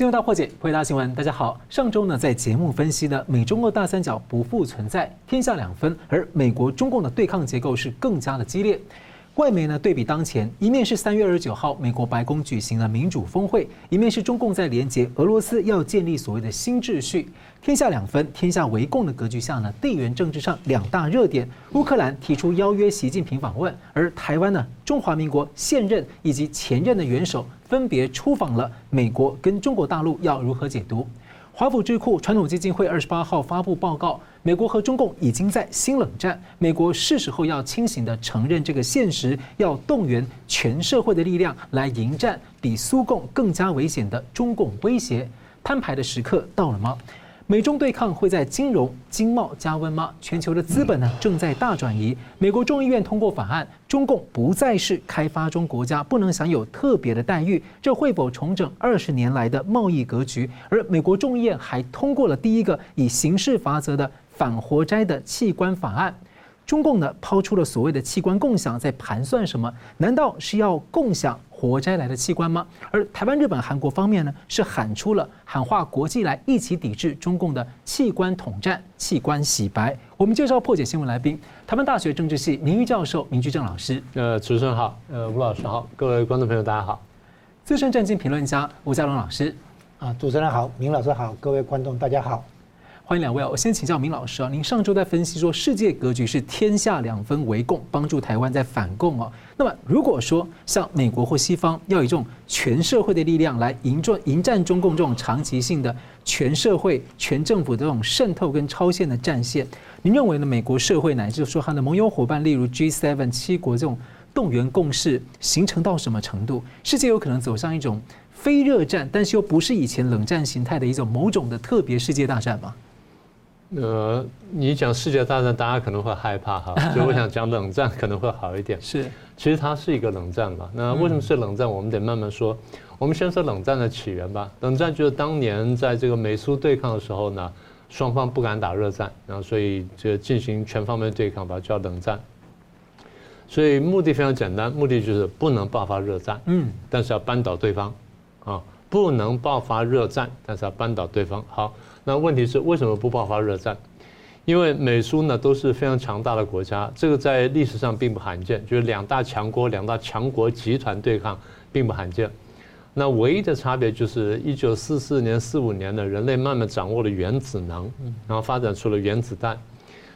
进入到破解，回答新闻。大家好，上周呢，在节目分析呢美中俄大三角不复存在，天下两分，而美国中共的对抗结构是更加的激烈。外媒呢，对比当前，一面是三月二十九号美国白宫举行了民主峰会，一面是中共在连结俄罗斯要建立所谓的新秩序。天下两分、天下为共的格局下呢，地缘政治上两大热点：乌克兰提出邀约习近平访问，而台湾呢，中华民国现任以及前任的元首分别出访了美国跟中国大陆，要如何解读？华府智库传统基金会二十八号发布报告，美国和中共已经在新冷战，美国是时候要清醒地承认这个现实，要动员全社会的力量来迎战比苏共更加危险的中共威胁，摊牌的时刻到了吗？美中对抗会在金融、经贸加温吗？全球的资本呢正在大转移。美国众议院通过法案，中共不再是开发中国家，不能享有特别的待遇。这会否重整二十年来的贸易格局？而美国众议院还通过了第一个以刑事罚则的反活摘的器官法案。中共呢抛出了所谓的器官共享，在盘算什么？难道是要共享？活摘来的器官吗？而台湾、日本、韩国方面呢，是喊出了喊话国际来一起抵制中共的器官统战、器官洗白。我们介绍破解新闻来宾，台湾大学政治系名誉教授明居正老师。呃，主持人好，呃，吴老师好，各位观众朋友大家好。资深政经评论家吴佳龙老师。啊，主持人好，明老师好，各位观众大家好。欢迎两位啊，我先请教明老师啊，您上周在分析说世界格局是天下两分为共，帮助台湾在反共啊。那么如果说像美国或西方要以这种全社会的力量来迎战迎战中共这种长期性的全社会全政府的这种渗透跟超限的战线，您认为呢？美国社会乃至说它的盟友伙伴，例如 G7 七国这种动员共识形成到什么程度？世界有可能走向一种非热战，但是又不是以前冷战形态的一种某种的特别世界大战吗？呃，你讲世界大战，大家可能会害怕哈，所以我想讲冷战可能会好一点。是，其实它是一个冷战嘛。那为什么是冷战？我们得慢慢说。我们先说冷战的起源吧。冷战就是当年在这个美苏对抗的时候呢，双方不敢打热战，然后所以就进行全方面对抗，把它叫冷战。所以目的非常简单，目的就是不能爆发热战，嗯，但是要扳倒对方，啊，不能爆发热战，但是要扳倒对方。好。那问题是为什么不爆发热战？因为美苏呢都是非常强大的国家，这个在历史上并不罕见，就是两大强国、两大强国集团对抗并不罕见。那唯一的差别就是一九四四年、四五年呢，人类慢慢掌握了原子能，然后发展出了原子弹。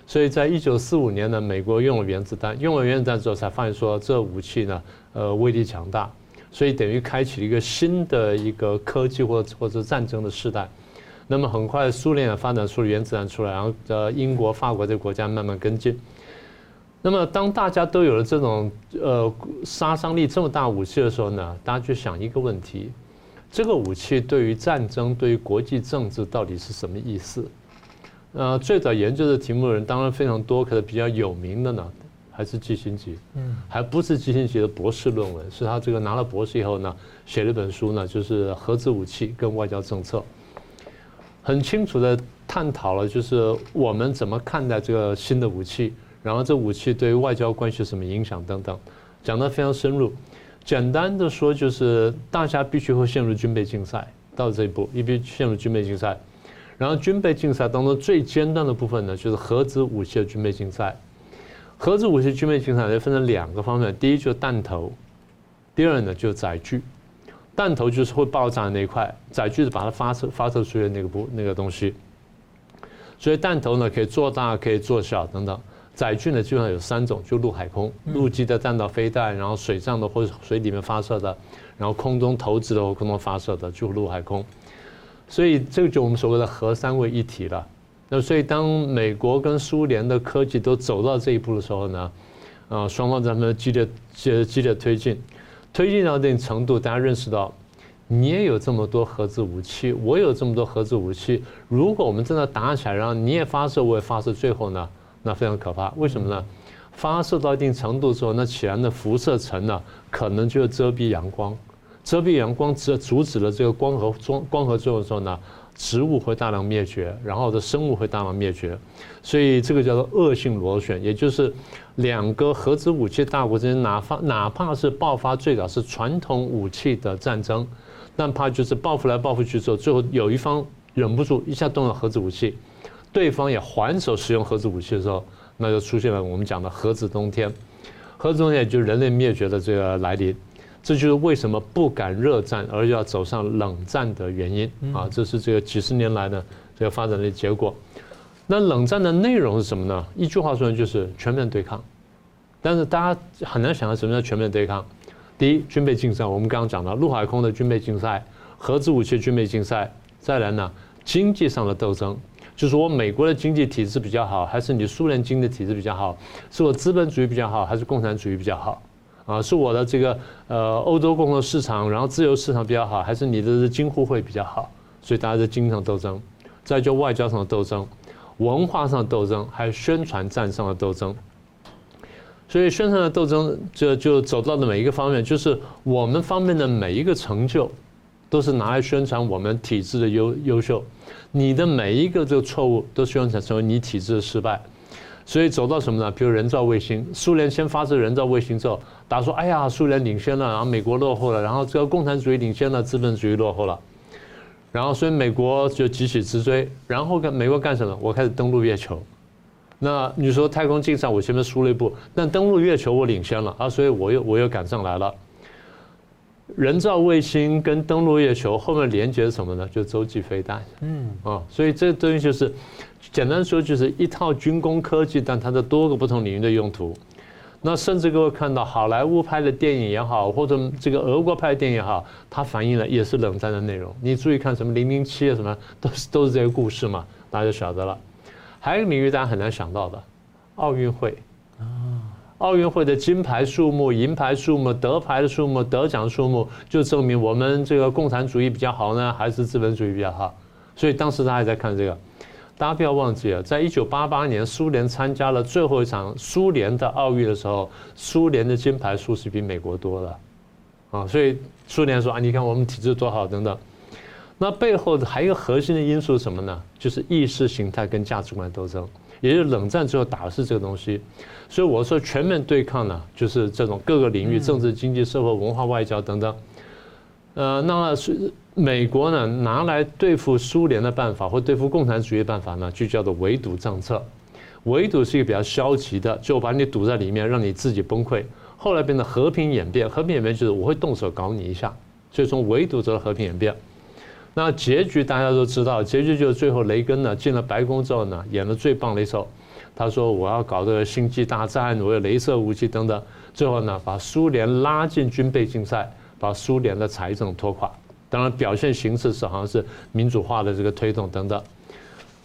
所以在一九四五年呢，美国用了原子弹，用了原子弹之后才发现说这武器呢，呃，威力强大，所以等于开启了一个新的一个科技或或者战争的时代。那么很快，苏联也发展出了原子弹出来，然后呃，英国、法国这个国家慢慢跟进。那么当大家都有了这种呃杀伤力这么大武器的时候呢，大家就想一个问题：这个武器对于战争、对于国际政治到底是什么意思？呃，最早研究的题目的人当然非常多，可是比较有名的呢，还是基辛格，嗯，还不是基辛格的博士论文，是他这个拿了博士以后呢，写了一本书呢，就是核子武器跟外交政策。很清楚的探讨了，就是我们怎么看待这个新的武器，然后这武器对于外交关系什么影响等等，讲得非常深入。简单的说，就是大家必须会陷入军备竞赛，到这一步，必须陷入军备竞赛。然后军备竞赛当中最尖端的部分呢，就是核子武器的军备竞赛。核子武器军备竞赛就分成两个方面，第一就是弹头，第二呢就是载具。弹头就是会爆炸的那一块，载具是把它发射发射出去的那个部那个东西。所以弹头呢可以做大可以做小等等，载具呢基本上有三种，就陆海空，陆基的弹道飞弹，然后水上的或者水里面发射的，然后空中投掷的或空中发射的，就陆海空。所以这个就我们所谓的核三位一体了。那所以当美国跟苏联的科技都走到这一步的时候呢，啊双方咱们激烈激激烈推进。推进到一定程度，大家认识到，你也有这么多核子武器，我有这么多核子武器。如果我们真的打起来，然后你也发射，我也发射，最后呢，那非常可怕。为什么呢？发射到一定程度之后，那起来的辐射层呢，可能就遮蔽阳光，遮蔽阳光，只阻止了这个光合光光合作用的时候呢，植物会大量灭绝，然后的生物会大量灭绝，所以这个叫做恶性螺旋，也就是两个核子武器大国之间，哪怕哪怕是爆发最早是传统武器的战争，但怕就是报复来报复去之后，最后有一方忍不住一下动了核子武器，对方也还手使用核子武器的时候，那就出现了我们讲的核子冬天。核子冬天也就是人类灭绝的这个来临。这就是为什么不敢热战，而要走上冷战的原因啊！这是这个几十年来的这个发展的结果。那冷战的内容是什么呢？一句话说，就是全面对抗。但是大家很难想象什么叫全面对抗。第一，军备竞赛，我们刚刚讲到陆海空的军备竞赛，核子武器军备竞赛。再来呢，经济上的斗争，就是我美国的经济体制比较好，还是你苏联经济体制比较好？是我资本主义比较好，还是共产主义比较好？啊，是我的这个呃欧洲共同市场，然后自由市场比较好，还是你的是京沪会比较好？所以大家在经济上斗争，再就外交上的斗争，文化上的斗争，还有宣传战上的斗争。所以宣传的斗争就就走到的每一个方面，就是我们方面的每一个成就，都是拿来宣传我们体制的优优秀，你的每一个这个错误，都宣传成为你体制的失败。所以走到什么呢？比如人造卫星，苏联先发射人造卫星之后，大家说：“哎呀，苏联领先了，然后美国落后了，然后这个共产主义领先了，资本主义落后了。”然后所以美国就急起直追，然后跟美国干什么？我开始登陆月球。那你说太空竞赛我前面输了一步，但登陆月球我领先了啊，所以我又我又赶上来了。人造卫星跟登陆月球后面连接是什么呢？就洲际飞弹。嗯啊，所以这东西就是。简单说就是一套军工科技，但它的多个不同领域的用途。那甚至各位看到好莱坞拍的电影也好，或者这个俄国拍的电影也好，它反映了也是冷战的内容。你注意看什么零零七啊，什么都是都是这个故事嘛，大家就晓得了。还有一个领域大家很难想到的，奥运会啊，奥运会的金牌数目、银牌数目、得牌的数目、得奖数目，就证明我们这个共产主义比较好呢，还是资本主义比较好？所以当时大家在看这个。大家不要忘记了，在一九八八年，苏联参加了最后一场苏联的奥运的时候，苏联的金牌数是比美国多的，啊，所以苏联说啊，你看我们体制多好等等。那背后还有一个核心的因素是什么呢？就是意识形态跟价值观斗争，也就是冷战之后打的是这个东西。所以我说全面对抗呢，就是这种各个领域，政治、经济、社会、文化、外交等等。呃，那是。美国呢，拿来对付苏联的办法或对付共产主义的办法呢，就叫做围堵政策。围堵是一个比较消极的，就把你堵在里面，让你自己崩溃。后来变成和平演变，和平演变就是我会动手搞你一下。所以从围堵走到和平演变。那结局大家都知道，结局就是最后雷根呢进了白宫之后呢，演了最棒的一手。他说我要搞这个星际大战，我有镭射武器等等。最后呢，把苏联拉进军备竞赛，把苏联的财政拖垮。当然，表现形式是好像是民主化的这个推动等等。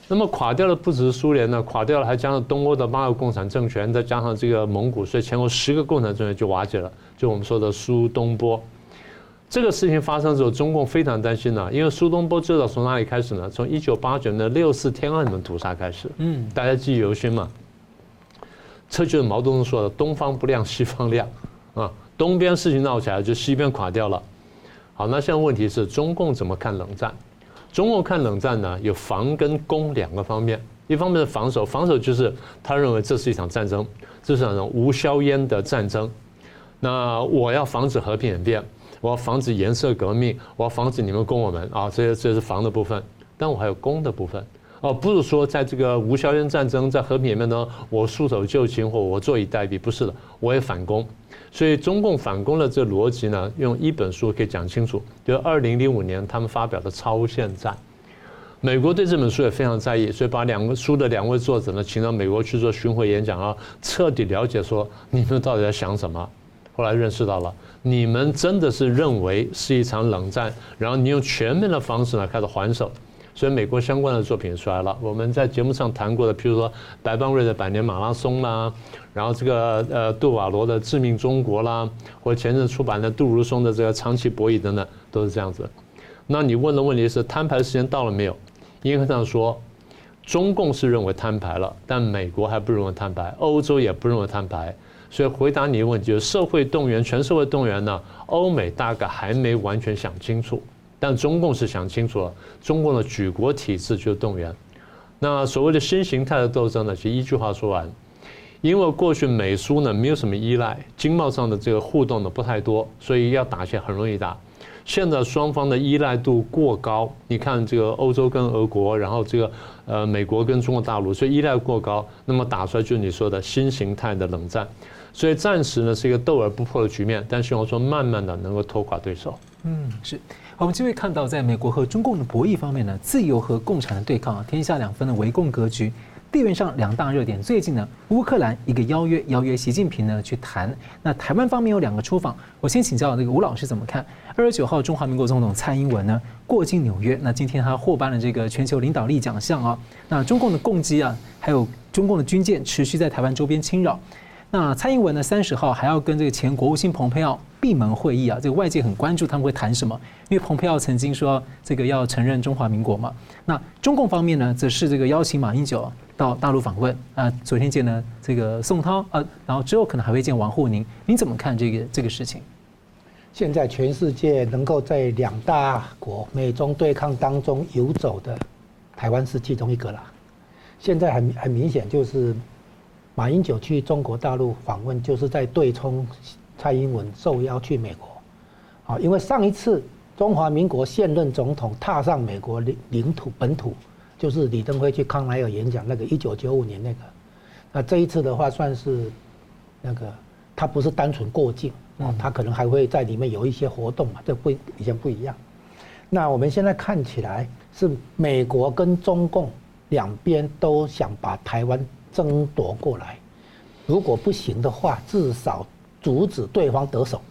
那么垮掉的不只是苏联呢，垮掉了还加上东欧的八个共产政权，再加上这个蒙古，所以前后十个共产政权就瓦解了。就我们说的苏东坡。这个事情发生之后，中共非常担心呢，因为苏东坡最早从哪里开始呢？从一九八九年的六四天安门屠杀开始。嗯，大家记忆犹新嘛。这就是毛泽东说的“东方不亮西方亮”啊，东边事情闹起来，就西边垮掉了。好，那现在问题是中共怎么看冷战？中共看冷战呢，有防跟攻两个方面。一方面是防守，防守就是他认为这是一场战争，这是一场无硝烟的战争。那我要防止和平演变，我要防止颜色革命，我要防止你们攻我们啊，这些这是防的部分。但我还有攻的部分，哦，不是说在这个无硝烟战争，在和平里面呢，我束手就擒或我坐以待毙，不是的，我也反攻。所以中共反攻的这个逻辑呢，用一本书可以讲清楚，就是二零零五年他们发表的《超限战》。美国对这本书也非常在意，所以把两个书的两位作者呢，请到美国去做巡回演讲啊，彻底了解说你们到底在想什么。后来认识到了，你们真的是认为是一场冷战，然后你用全面的方式呢开始还手。所以美国相关的作品出来了，我们在节目上谈过的，譬如说白邦瑞的《百年马拉松》啦，然后这个呃杜瓦罗的《致命中国》啦，或前阵出版的杜如松的这个《长期博弈》等等，都是这样子。那你问的问题是摊牌时间到了没有？应该这样说，中共是认为摊牌了，但美国还不认为摊牌，欧洲也不认为摊牌。所以回答你的问题就是社会动员，全社会动员呢，欧美大概还没完全想清楚。但中共是想清楚了，中共的举国体制就动员。那所谓的新形态的斗争呢，其实一句话说完，因为过去美苏呢没有什么依赖，经贸上的这个互动呢不太多，所以要打起来很容易打。现在双方的依赖度过高，你看这个欧洲跟俄国，然后这个呃美国跟中国大陆，所以依赖过高，那么打出来就是你说的新形态的冷战。所以暂时呢是一个斗而不破的局面，但希望说慢慢的能够拖垮对手。嗯，是。我们就会看到，在美国和中共的博弈方面呢，自由和共产的对抗，天下两分的围共格局。地缘上两大热点，最近呢，乌克兰一个邀约邀约习近平呢去谈。那台湾方面有两个出访，我先请教那个吴老师怎么看？二十九号，中华民国总统蔡英文呢过境纽约，那今天他获颁了这个全球领导力奖项啊。那中共的共机啊，还有中共的军舰持续在台湾周边侵扰。那蔡英文呢三十号还要跟这个前国务卿蓬佩奥闭门会议啊，这个外界很关注他们会谈什么，因为蓬佩奥曾经说这个要承认中华民国嘛。那中共方面呢，则是这个邀请马英九。到大陆访问啊，昨天见了这个宋涛啊，然后之后可能还会见王沪宁，您怎么看这个这个事情？现在全世界能够在两大国美中对抗当中游走的，台湾是其中一个了。现在很很明显，就是马英九去中国大陆访问，就是在对冲蔡英文受邀去美国。啊，因为上一次中华民国现任总统踏上美国领领土本土。就是李登辉去康奈尔演讲那个一九九五年那个，那这一次的话算是那个他不是单纯过境啊，他可能还会在里面有一些活动嘛，这不以前不一样。那我们现在看起来是美国跟中共两边都想把台湾争夺过来，如果不行的话，至少阻止对方得手，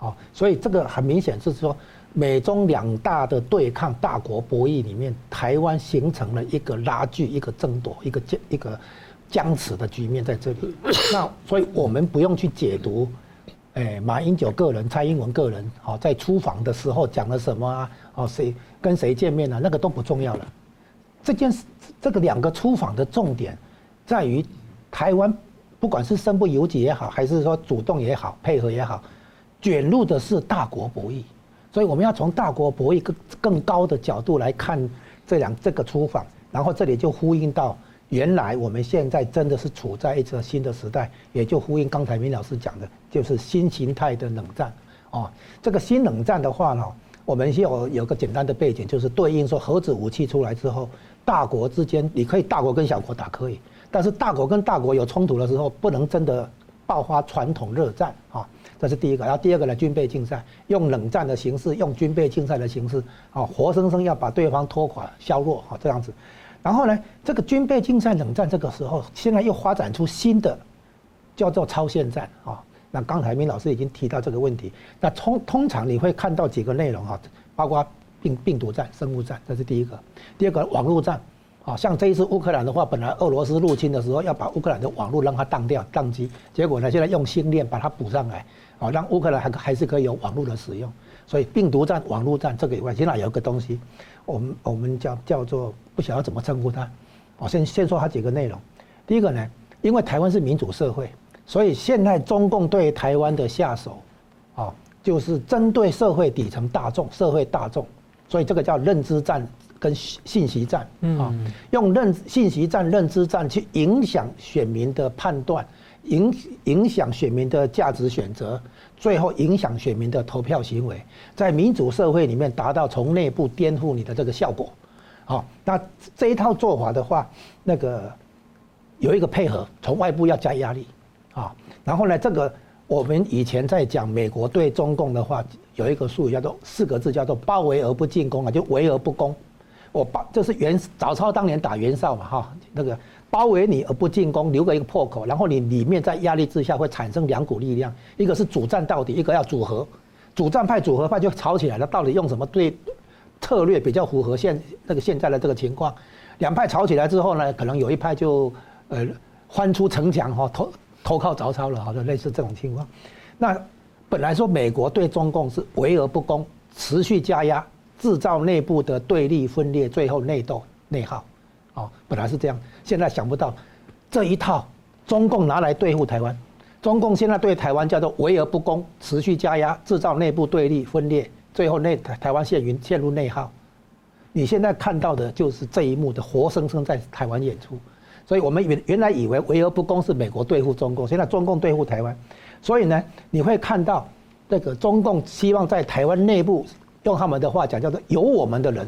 啊，所以这个很明显就是说。美中两大的对抗大国博弈里面，台湾形成了一个拉锯、一个争夺、一个僵、一个僵持的局面在这里。那所以我们不用去解读，哎，马英九个人、蔡英文个人，好，在出访的时候讲了什么啊？哦，谁跟谁见面啊？那个都不重要了。这件事，这个两个出访的重点，在于台湾，不管是身不由己也好，还是说主动也好，配合也好，卷入的是大国博弈。所以我们要从大国博弈更更高的角度来看这两这个出访，然后这里就呼应到原来我们现在真的是处在一个新的时代，也就呼应刚才明老师讲的，就是新形态的冷战。哦，这个新冷战的话呢，我们先有有个简单的背景，就是对应说核子武器出来之后，大国之间你可以大国跟小国打可以，但是大国跟大国有冲突的时候，不能真的爆发传统热战啊。这是第一个，然后第二个呢，军备竞赛，用冷战的形式，用军备竞赛的形式，啊，活生生要把对方拖垮、削弱，啊，这样子。然后呢，这个军备竞赛冷战这个时候，现在又发展出新的，叫做超限战，啊。那刚才明老师已经提到这个问题。那通通常你会看到几个内容，哈，包括病病毒战、生物战，这是第一个。第二个，网络战。啊，像这一次乌克兰的话，本来俄罗斯入侵的时候要把乌克兰的网络让它当掉、当机，结果呢，现在用星链把它补上来，啊，让乌克兰还还是可以有网络的使用。所以病毒战、网络战这个以外，现在有一个东西，我们我们叫叫做不晓得怎么称呼它。我先先说它几个内容。第一个呢，因为台湾是民主社会，所以现在中共对台湾的下手，啊，就是针对社会底层大众、社会大众，所以这个叫认知战。跟信息战啊，用认信息战、认知战去影响选民的判断，影影响选民的价值选择，最后影响选民的投票行为，在民主社会里面达到从内部颠覆你的这个效果。好，那这一套做法的话，那个有一个配合，从外部要加压力啊。然后呢，这个我们以前在讲美国对中共的话，有一个术语叫做四个字，叫做包围而不进攻啊，就围而不攻。我把就是袁早操当年打袁绍嘛哈，那个包围你而不进攻，留个一个破口，然后你里面在压力之下会产生两股力量，一个是主战到底，一个要组合，主战派、组合派就吵起来了，到底用什么对策略比较符合现那个现在的这个情况？两派吵起来之后呢，可能有一派就呃翻出城墙哈，投投靠曹操了，好像类似这种情况。那本来说美国对中共是围而不攻，持续加压。制造内部的对立分裂，最后内斗内耗，哦，本来是这样，现在想不到这一套中共拿来对付台湾，中共现在对台湾叫做围而不攻，持续加压，制造内部对立分裂，最后内台台湾陷于陷入内耗。你现在看到的就是这一幕的活生生在台湾演出，所以我们原原来以为围而不攻是美国对付中共，现在中共对付台湾，所以呢，你会看到这个中共希望在台湾内部用他们的话讲叫做有我们的人，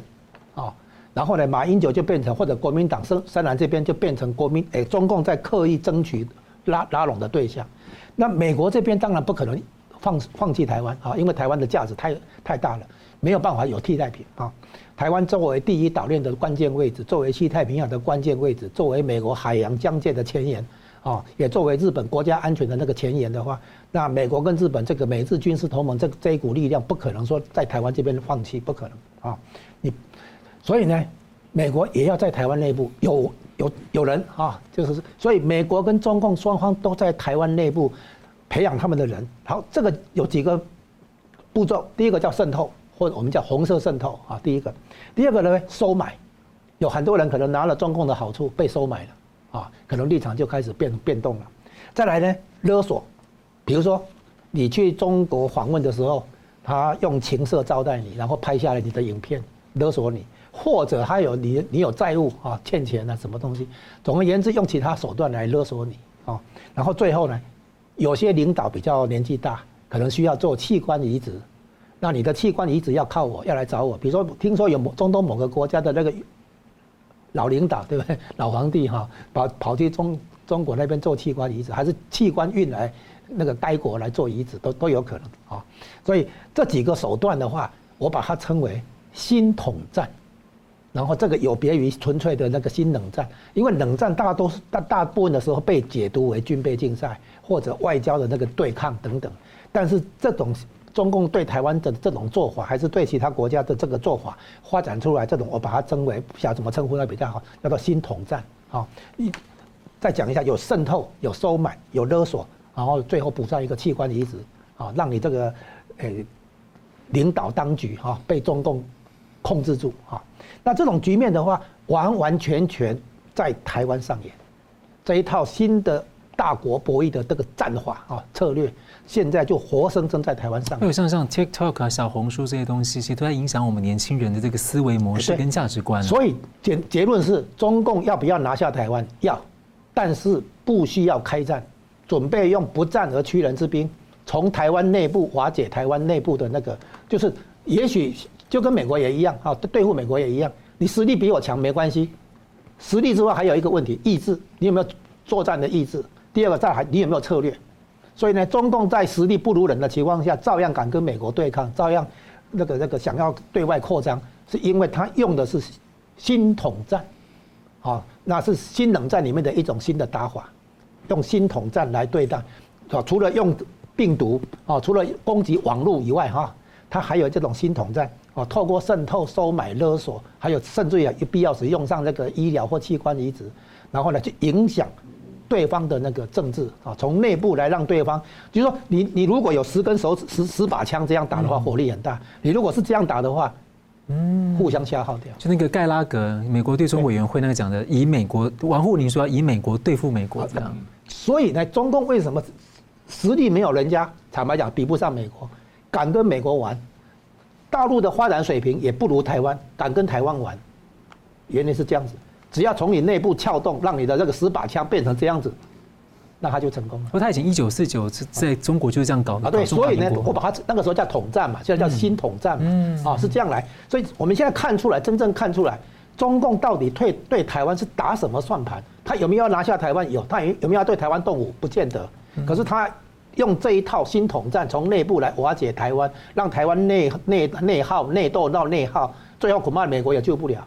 啊，然后呢，马英九就变成或者国民党深深蓝这边就变成国民诶，中共在刻意争取拉拉拢的对象。那美国这边当然不可能放放弃台湾啊，因为台湾的价值太太大了，没有办法有替代品啊。台湾作为第一岛链的关键位置，作为西太平洋的关键位置，作为美国海洋疆界的前沿。啊，也作为日本国家安全的那个前沿的话，那美国跟日本这个美日军事同盟这这一股力量不可能说在台湾这边放弃，不可能啊。你，所以呢，美国也要在台湾内部有有有人啊，就是所以美国跟中共双方都在台湾内部培养他们的人。好，这个有几个步骤，第一个叫渗透，或者我们叫红色渗透啊。第一个，第二个呢，收买，有很多人可能拿了中共的好处被收买了。啊，可能立场就开始变变动了。再来呢，勒索，比如说你去中国访问的时候，他用情色招待你，然后拍下来你的影片勒索你，或者他有你你有债务啊，欠钱啊什么东西，总而言之用其他手段来勒索你啊。然后最后呢，有些领导比较年纪大，可能需要做器官移植，那你的器官移植要靠我，要来找我。比如说听说有某中东某个国家的那个。老领导对不对？老皇帝哈，跑跑去中中国那边做器官移植，还是器官运来那个该国来做移植，都都有可能啊。所以这几个手段的话，我把它称为新统战。然后这个有别于纯粹的那个新冷战，因为冷战大多数大大部分的时候被解读为军备竞赛或者外交的那个对抗等等，但是这种。中共对台湾的这种做法，还是对其他国家的这个做法发展出来这种，我把它称为不晓得怎么称呼那比较好，叫做新统战。好，一再讲一下，有渗透，有收买，有勒索，然后最后补上一个器官移植，啊，让你这个诶领导当局哈被中共控制住啊。那这种局面的话，完完全全在台湾上演这一套新的大国博弈的这个战法啊策略。现在就活生生在台湾上，还有像像 TikTok 啊、小红书这些东西，其实都在影响我们年轻人的这个思维模式跟价值观。所以结结论是，中共要不要拿下台湾？要，但是不需要开战，准备用不战而屈人之兵，从台湾内部瓦解台湾内部的那个，就是也许就跟美国也一样啊，对付美国也一样。你实力比我强没关系，实力之外还有一个问题，意志，你有没有作战的意志？第二个再还你有没有策略？所以呢，中共在实力不如人的情况下，照样敢跟美国对抗，照样那个那个想要对外扩张，是因为他用的是新统战，啊，那是新冷战里面的一种新的打法，用新统战来对待，啊，除了用病毒啊，除了攻击网络以外，哈，他还有这种新统战，啊，透过渗透、收买、勒索，还有甚至于有必要时用上那个医疗或器官移植，然后呢，去影响。对方的那个政治啊，从内部来让对方，就是说你你如果有十根手指、十十把枪这样打的话，火力很大。你如果是这样打的话，嗯，互相消耗掉。就那个盖拉格，美国对中委员会那个讲的，以美国王沪宁说要以美国对付美国这样。所以呢，中共为什么实力没有人家？坦白讲，比不上美国，敢跟美国玩，大陆的发展水平也不如台湾，敢跟台湾玩，原来是这样子。只要从你内部撬动，让你的这个十把枪变成这样子，那他就成功了。不过他以前一九四九是在中国就是这样搞的。啊，对，所以呢，我把它那个时候叫统战嘛，现在叫新统战嘛，嗯，啊，是这样来。所以我们现在看出来，真正看出来，中共到底对对台湾是打什么算盘？他有没有要拿下台湾？有，他有有没有要对台湾动武？不见得。可是他用这一套新统战，从内部来瓦解台湾，让台湾内内内耗、内斗到内耗，最后恐怕美国也救不了。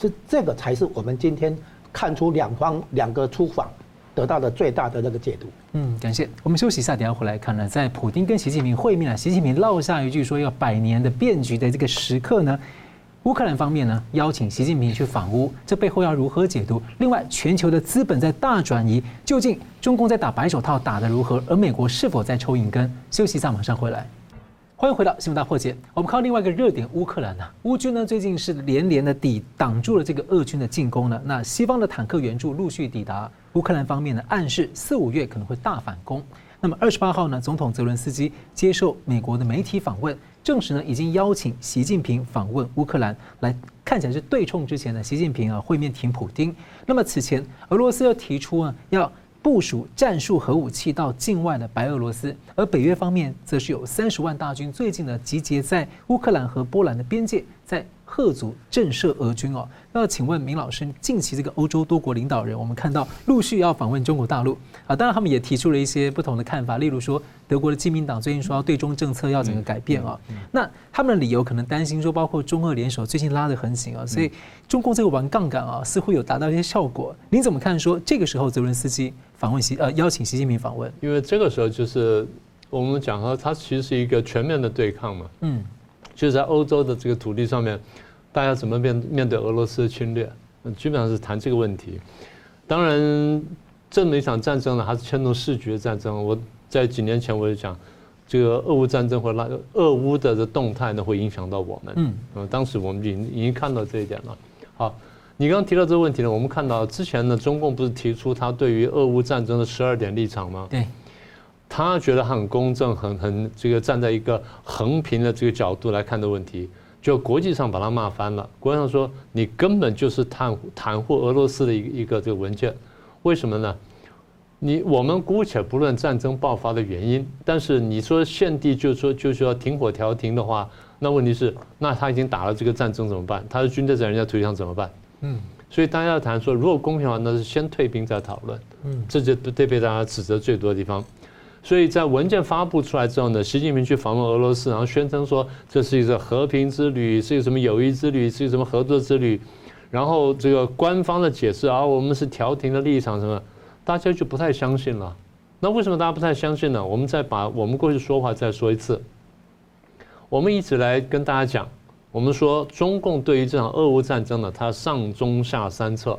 是这个才是我们今天看出两方两个出访得到的最大的那个解读。嗯，感谢。我们休息一下，等下回来看呢，在普丁跟习近平会面啊，习近平落下一句说要百年的变局的这个时刻呢，乌克兰方面呢邀请习近平去访乌，这背后要如何解读？另外，全球的资本在大转移，究竟中共在打白手套打得如何？而美国是否在抽银根？休息一下，马上回来。欢迎回到新闻大破解。我们看另外一个热点，乌克兰呐，乌军呢最近是连连的抵挡住了这个俄军的进攻呢。那西方的坦克援助陆续抵达，乌克兰方面呢暗示四五月可能会大反攻。那么二十八号呢，总统泽伦斯基接受美国的媒体访问，证实呢已经邀请习近平访问乌克兰，来看起来是对冲之前呢，习近平啊会面挺普丁。那么此前俄罗斯又提出啊要部署战术核武器到境外的白俄罗斯，而北约方面则是有三十万大军，最近呢集结在乌克兰和波兰的边界，在吓阻震慑俄军哦。那请问明老师，近期这个欧洲多国领导人，我们看到陆续要访问中国大陆啊，当然他们也提出了一些不同的看法，例如说德国的基民党最近说要对中政策要整个改变啊，那他们的理由可能担心说，包括中俄联手最近拉得很紧啊，所以中共这个玩杠杆啊，似乎有达到一些效果。您怎么看？说这个时候泽伦斯基访问习呃邀请习近平访问，因为这个时候就是我们讲说，它其实是一个全面的对抗嘛，嗯，就是在欧洲的这个土地上面。大家怎么面面对俄罗斯的侵略？基本上是谈这个问题。当然，这么一场战争呢，还是牵动世局的战争。我在几年前我就讲，这个俄乌战争会拉俄乌的这动态呢，会影响到我们。嗯，当时我们已经已经看到这一点了。好，你刚刚提到这个问题呢，我们看到之前呢，中共不是提出他对于俄乌战争的十二点立场吗？对，他觉得很公正，很很这个站在一个横平的这个角度来看的问题。就国际上把他骂翻了，国际上说你根本就是袒袒护俄罗斯的一个一个这个文件，为什么呢？你我们姑且不论战争爆发的原因，但是你说现地就说就是要停火调停的话，那问题是那他已经打了这个战争怎么办？他的军队在人家土地上怎么办？嗯，所以大家要谈说如果公平的话，那是先退兵再讨论。嗯，这就对被大家指责最多的地方。所以在文件发布出来之后呢，习近平去访问俄罗斯，然后宣称说这是一个和平之旅，是一个什么友谊之旅，是一个什么合作之旅，然后这个官方的解释啊，我们是调停的立场什么，大家就不太相信了。那为什么大家不太相信呢？我们再把我们过去说话再说一次。我们一直来跟大家讲，我们说中共对于这场俄乌战争呢，它上中下三策。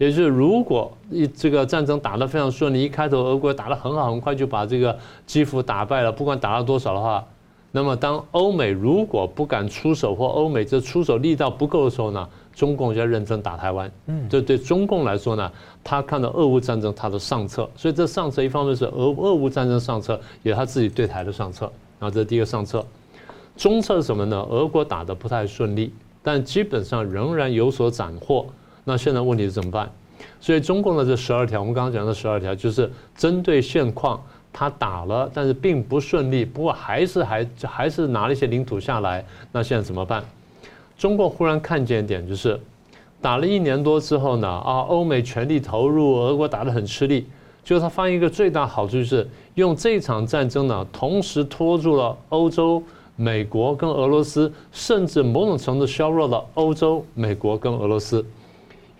也就是，如果一这个战争打得非常顺利，一开头俄国打得很好，很快就把这个基辅打败了，不管打了多少的话，那么当欧美如果不敢出手，或欧美这出手力道不够的时候呢，中共就要认真打台湾。嗯，这对中共来说呢，他看到俄乌战争他的上策，所以这上策一方面是俄俄乌战争上策，也是他自己对台的上策。然后这是第一个上策，中策是什么呢？俄国打得不太顺利，但基本上仍然有所斩获。那现在问题是怎么办？所以中共的这十二条，我们刚刚讲的十二条，就是针对现况，他打了，但是并不顺利，不过还是还还是拿了一些领土下来。那现在怎么办？中共忽然看见一点，就是打了一年多之后呢，啊，欧美全力投入，俄国打得很吃力，就是他发现一个最大好处，就是用这场战争呢，同时拖住了欧洲、美国跟俄罗斯，甚至某种程度削弱了欧洲、美国跟俄罗斯。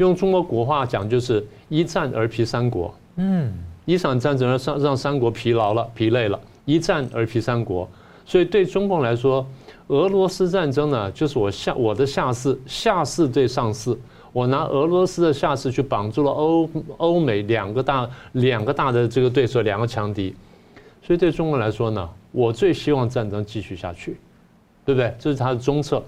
用中国古话讲，就是一战而疲三国。嗯，一场战争让让三国疲劳了、疲累了，一战而疲三国。所以对中共来说，俄罗斯战争呢，就是我下我的下士，下士对上士，我拿俄罗斯的下士去绑住了欧欧美两个大两个大的这个对手，两个强敌。所以对中国来说呢，我最希望战争继续下去，对不对？这是他的中策。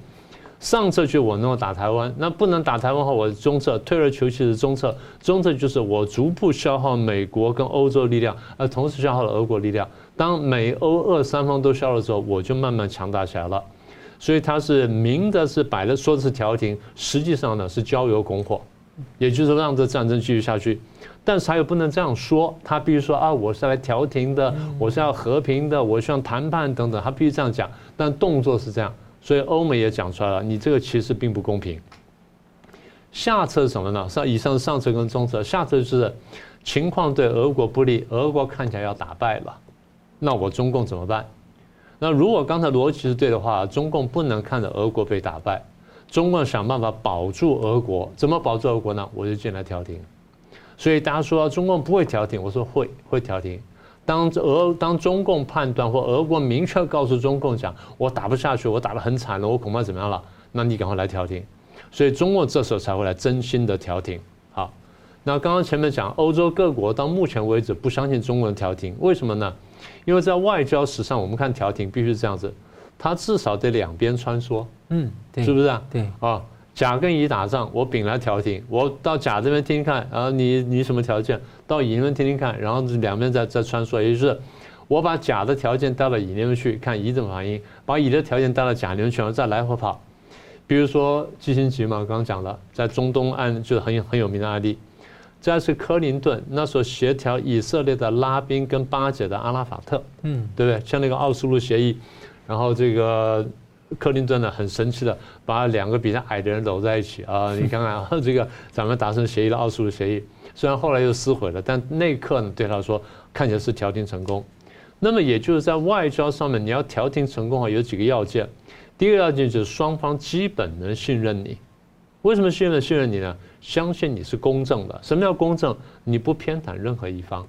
上策就我能够打台湾，那不能打台湾的话，我中策退而求其次，中策中策就是我逐步消耗美国跟欧洲力量，而同时消耗了俄国力量。当美欧俄三方都消了之后，我就慢慢强大起来了。所以他是明的是摆的说的是调停，实际上呢是交油拱火，也就是让这战争继续下去。但是他又不能这样说，他必须说啊，我是来调停的，我是要和平的，我需要谈判等等，他必须这样讲，但动作是这样。所以欧美也讲出来了，你这个其实并不公平。下策是什么呢？上以上是上策跟中策，下策就是情况对俄国不利，俄国看起来要打败了，那我中共怎么办？那如果刚才逻辑是对的话，中共不能看着俄国被打败，中共想办法保住俄国，怎么保住俄国呢？我就进来调停。所以大家说中共不会调停，我说会会调停。当俄当中共判断或俄国明确告诉中共讲，我打不下去，我打得很惨了，我恐怕怎么样了？那你赶快来调停，所以中共这时候才会来真心的调停。好，那刚刚前面讲欧洲各国到目前为止不相信中国的调停，为什么呢？因为在外交史上，我们看调停必须是这样子，它至少得两边穿梭，嗯，对是不是啊？对啊。甲跟乙打仗，我丙来调停，我到甲这边听听看，然后你你什么条件？到乙那边听听看，然后两边再再穿梭，也就是我把甲的条件带到乙那边去，看乙怎么反应；把乙的条件带到甲那边去，然后再来回跑。比如说基辛吉嘛，刚刚讲了，在中东案就是很很有名的案例，再是克林顿那时候协调以色列的拉宾跟巴解的阿拉法特，嗯，对不对？像那个奥斯陆协议，然后这个克林顿呢很神奇的把两个比他矮的人搂在一起啊，你看看啊，这个咱们达成协议的奥斯陆协议，虽然后来又撕毁了，但那一刻呢对他说看起来是调停成功。那么也就是在外交上面，你要调停成功啊，有几个要件。第一个要件就是双方基本能信任你。为什么信任信任你呢？相信你是公正的。什么叫公正？你不偏袒任何一方。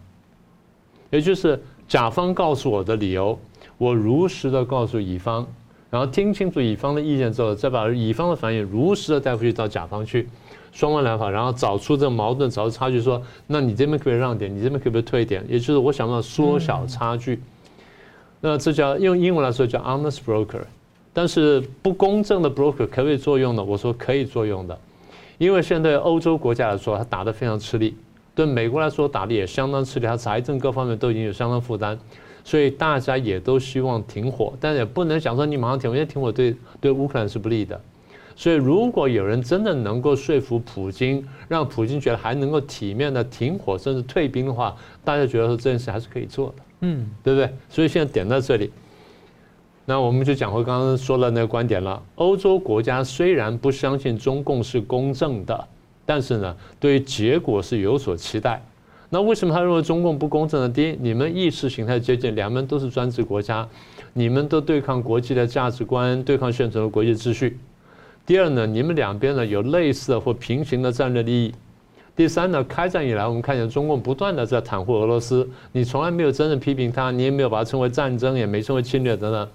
也就是甲方告诉我的理由，我如实的告诉乙方，然后听清楚乙方的意见之后，再把乙方的反应如实的带回去到甲方去，双方来访，然后找出这个矛盾，找出差距，说，那你这边可不可以让点？你这边可不可以退一点？也就是我想办法缩小差距。那这叫用英文来说叫 honest broker。但是不公正的 broker 可不可以作用呢？我说可以作用的，因为现在欧洲国家来说，他打得非常吃力；对美国来说，打得也相当吃力，他财政各方面都已经有相当负担，所以大家也都希望停火，但也不能想说你马上停火，因为停火对对乌克兰是不利的。所以如果有人真的能够说服普京，让普京觉得还能够体面的停火甚至退兵的话，大家觉得说这件事还是可以做的，嗯，对不对？所以现在点到这里。那我们就讲回刚刚说的那个观点了。欧洲国家虽然不相信中共是公正的，但是呢，对于结果是有所期待。那为什么他认为中共不公正呢？第一，你们意识形态接近，两边都是专制国家，你们都对抗国际的价值观，对抗现存的国际秩序。第二呢，你们两边呢有类似的或平行的战略利益。第三呢，开战以来，我们看见中共不断的在袒护俄罗斯，你从来没有真正批评他，你也没有把它称为战争，也没称为侵略等等。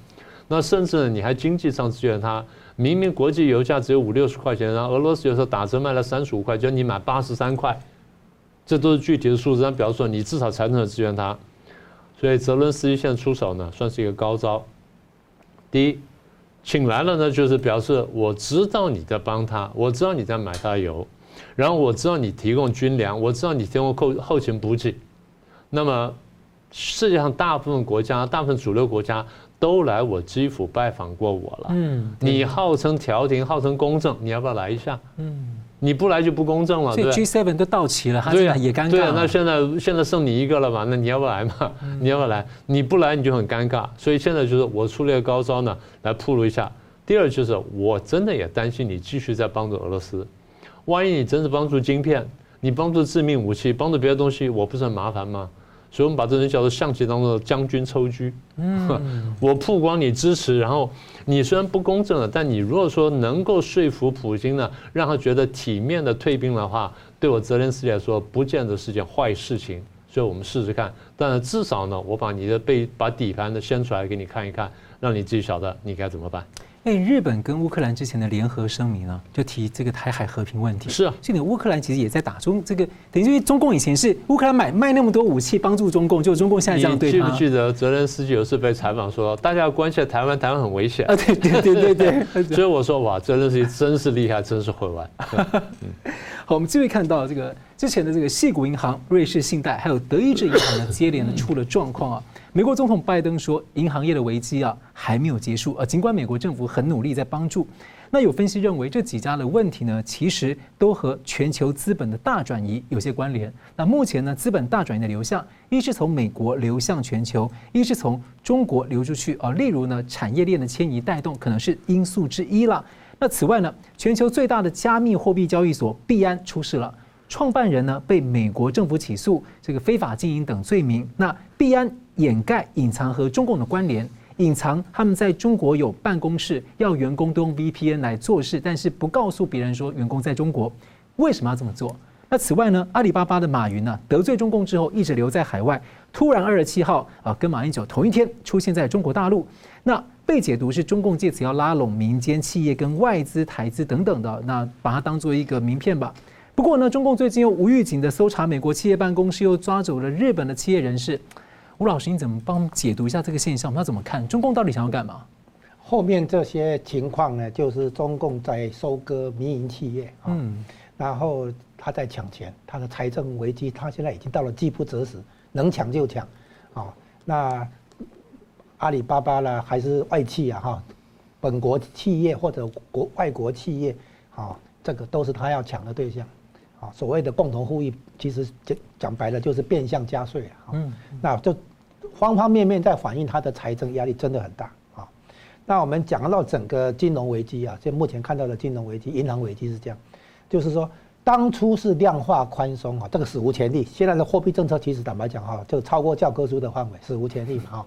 那甚至呢，你还经济上支援他，明明国际油价只有五六十块钱，然后俄罗斯有时候打折卖了三十五块，就你买八十三块，这都是具体的数字。但比方说，你至少财政上支援他，所以泽伦斯基现在出手呢，算是一个高招。第一，请来了呢，就是表示我知道你在帮他，我知道你在买他的油，然后我知道你提供军粮，我知道你提供后后勤补给。那么世界上大部分国家，大部分主流国家。都来我基辅拜访过我了。嗯，你号称调停，号称公正，你要不要来一下？嗯，你不来就不公正了。对，G7 都到齐了，他这样也尴尬。对啊，那现在现在剩你一个了嘛？那你要不来嘛？你要不来？你不来你就很尴尬。所以现在就是我出了一个高招呢，来铺路一下。第二就是我真的也担心你继续在帮助俄罗斯，万一你真是帮助晶片，你帮助致命武器，帮助别的东西，我不是很麻烦吗？所以我们把这人叫做象棋当中的将军抽车。嗯，我曝光你支持，然后你虽然不公正了，但你如果说能够说服普京呢，让他觉得体面的退兵的话，对我泽连斯基来说，不见得是件坏事情。所以我们试试看，但至少呢，我把你的背把底盘呢掀出来给你看一看，让你自己晓得你该怎么办。哎，日本跟乌克兰之前的联合声明呢，就提这个台海和平问题。是啊，现在乌克兰其实也在打中这个，等于因为中共以前是乌克兰买卖那么多武器帮助中共，就中共现在这样对记不记得泽连斯基有次被采访说，大家要关切台湾，台湾很危险 啊？对对对对对。所以我说哇，泽连斯基真是厉害，真是会玩。嗯、好，我们继续看到这个之前的这个矽谷银行、瑞士信贷还有德意志银行呢，接连的出了状况啊。美国总统拜登说，银行业的危机啊还没有结束啊。尽管美国政府很努力在帮助，那有分析认为这几家的问题呢，其实都和全球资本的大转移有些关联。那目前呢，资本大转移的流向，一是从美国流向全球，一是从中国流出去啊。例如呢，产业链的迁移带动可能是因素之一了。那此外呢，全球最大的加密货币交易所币安出事了，创办人呢被美国政府起诉这个非法经营等罪名。那币安。掩盖、隐藏和中共的关联，隐藏他们在中国有办公室，要员工都用 VPN 来做事，但是不告诉别人说员工在中国。为什么要这么做？那此外呢？阿里巴巴的马云呢？得罪中共之后，一直留在海外，突然二十七号啊，跟马英九同一天出现在中国大陆。那被解读是中共借此要拉拢民间企业跟外资、台资等等的，那把它当做一个名片吧。不过呢，中共最近又无预警的搜查美国企业办公室，又抓走了日本的企业人士。吴老师，你怎么帮我们解读一下这个现象？我们要怎么看？中共到底想要干嘛？后面这些情况呢，就是中共在收割民营企业，嗯，然后他在抢钱，他的财政危机，他现在已经到了饥不择食，能抢就抢，啊，那阿里巴巴呢，还是外企啊，哈，本国企业或者国外国企业，啊，这个都是他要抢的对象，啊，所谓的共同富裕，其实讲讲白了就是变相加税啊。嗯，那就方方面面在反映它的财政压力真的很大啊。那我们讲到整个金融危机啊，现目前看到的金融危机、银行危机是这样，就是说当初是量化宽松啊，这个史无前例。现在的货币政策其实坦白讲哈，就超过教科书的范围，史无前例嘛哈。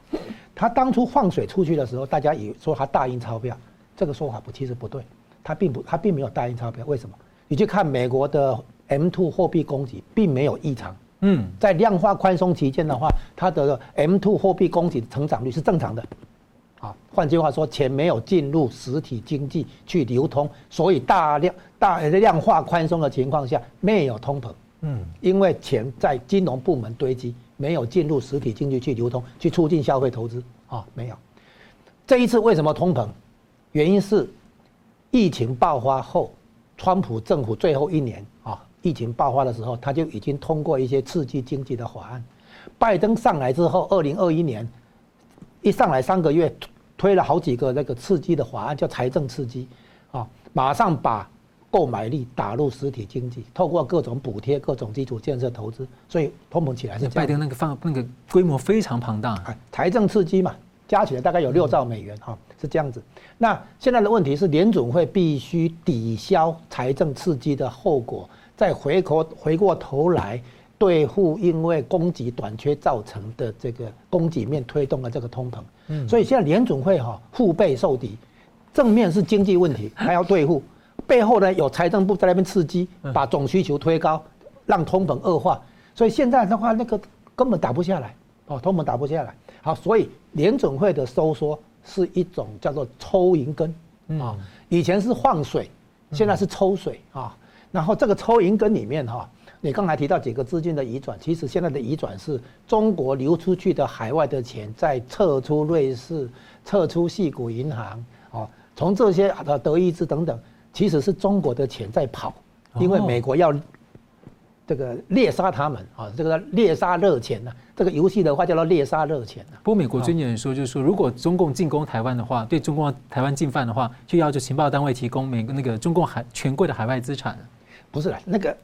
他当初放水出去的时候，大家以为说他大印钞票，这个说法不其实不对，他并不他并没有大印钞票，为什么？你去看美国的。M2 货币供给并没有异常，嗯，在量化宽松期间的话，它的 M2 货币供给成长率是正常的，啊，换句话说，钱没有进入实体经济去流通，所以大量大量化宽松的情况下没有通膨，嗯，因为钱在金融部门堆积，没有进入实体经济去流通，去促进消费投资，啊，没有。这一次为什么通膨？原因是疫情爆发后，川普政府最后一年啊。疫情爆发的时候，他就已经通过一些刺激经济的法案。拜登上来之后，二零二一年一上来三个月，推了好几个那个刺激的法案，叫财政刺激，啊，马上把购买力打入实体经济，透过各种补贴、各种基础建设投资，所以通膨起来是。拜登那个放那个规模非常庞大，财政刺激嘛，加起来大概有六兆美元，哈，是这样子。那现在的问题是，联总会必须抵消财政刺激的后果。再回头回过头来对付因为供给短缺造成的这个供给面推动的这个通膨，嗯，所以现在联准会哈腹背受敌，正面是经济问题 还要对付，背后呢有财政部在那边刺激，把总需求推高，让通膨恶化，所以现在的话那个根本打不下来。哦，通膨打不下来。好，所以联准会的收缩是一种叫做抽银根。啊，以前是放水，现在是抽水。啊。然后这个抽银根里面哈，你刚才提到几个资金的移转，其实现在的移转是中国流出去的海外的钱在撤出瑞士、撤出系股银行，哦，从这些的德意志等等，其实是中国的钱在跑，因为美国要这个猎杀他们啊，这个猎杀热钱呢，这个游戏的话叫做猎杀热钱。不过美国最近人说，就是说如果中共进攻台湾的话，对中共台湾进犯的话，就要求情报单位提供每个那个中共海权贵的海外资产。不是啦，那个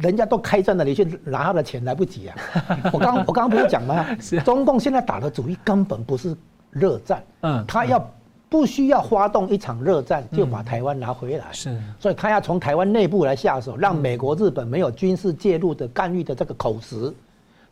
人家都开战了，你去拿他的钱来不及啊！我刚我刚刚不是讲吗？中共现在打的主意根本不是热战，嗯，他要不需要发动一场热战就把台湾拿回来，是，所以他要从台湾内部来下手，让美国、日本没有军事介入的干预的这个口实，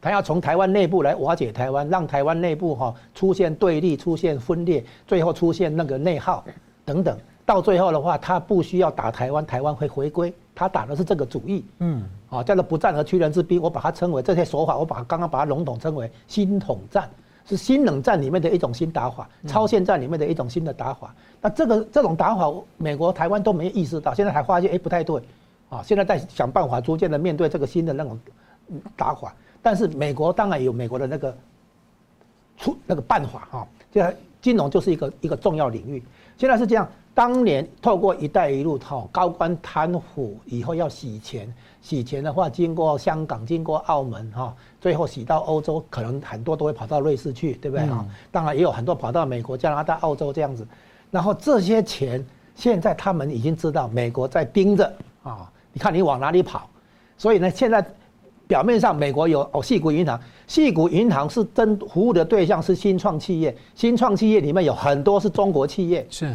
他要从台湾内部来瓦解台湾，让台湾内部哈出现对立、出现分裂，最后出现那个内耗等等，到最后的话，他不需要打台湾，台湾会回归。他打的是这个主意，嗯，啊，叫做不战而屈人之兵，我把它称为这些手法，我把刚刚把它笼统称为新统战，是新冷战里面的一种新打法，超限战里面的一种新的打法。那这个这种打法，美国、台湾都没意识到，现在还发现哎不太对，啊，现在在想办法逐渐的面对这个新的那种打法。但是美国当然有美国的那个出那个办法哈，现在金融就是一个一个重要领域，现在是这样。当年透过“一带一路”套高官贪腐以后要洗钱，洗钱的话经过香港、经过澳门哈，最后洗到欧洲，可能很多都会跑到瑞士去，对不对哈？当然也有很多跑到美国、加拿大、澳洲这样子。然后这些钱现在他们已经知道美国在盯着啊，你看你往哪里跑。所以呢，现在表面上美国有哦，矽谷银行，矽谷银行是真服务的对象是新创企业，新创企业里面有很多是中国企业，是。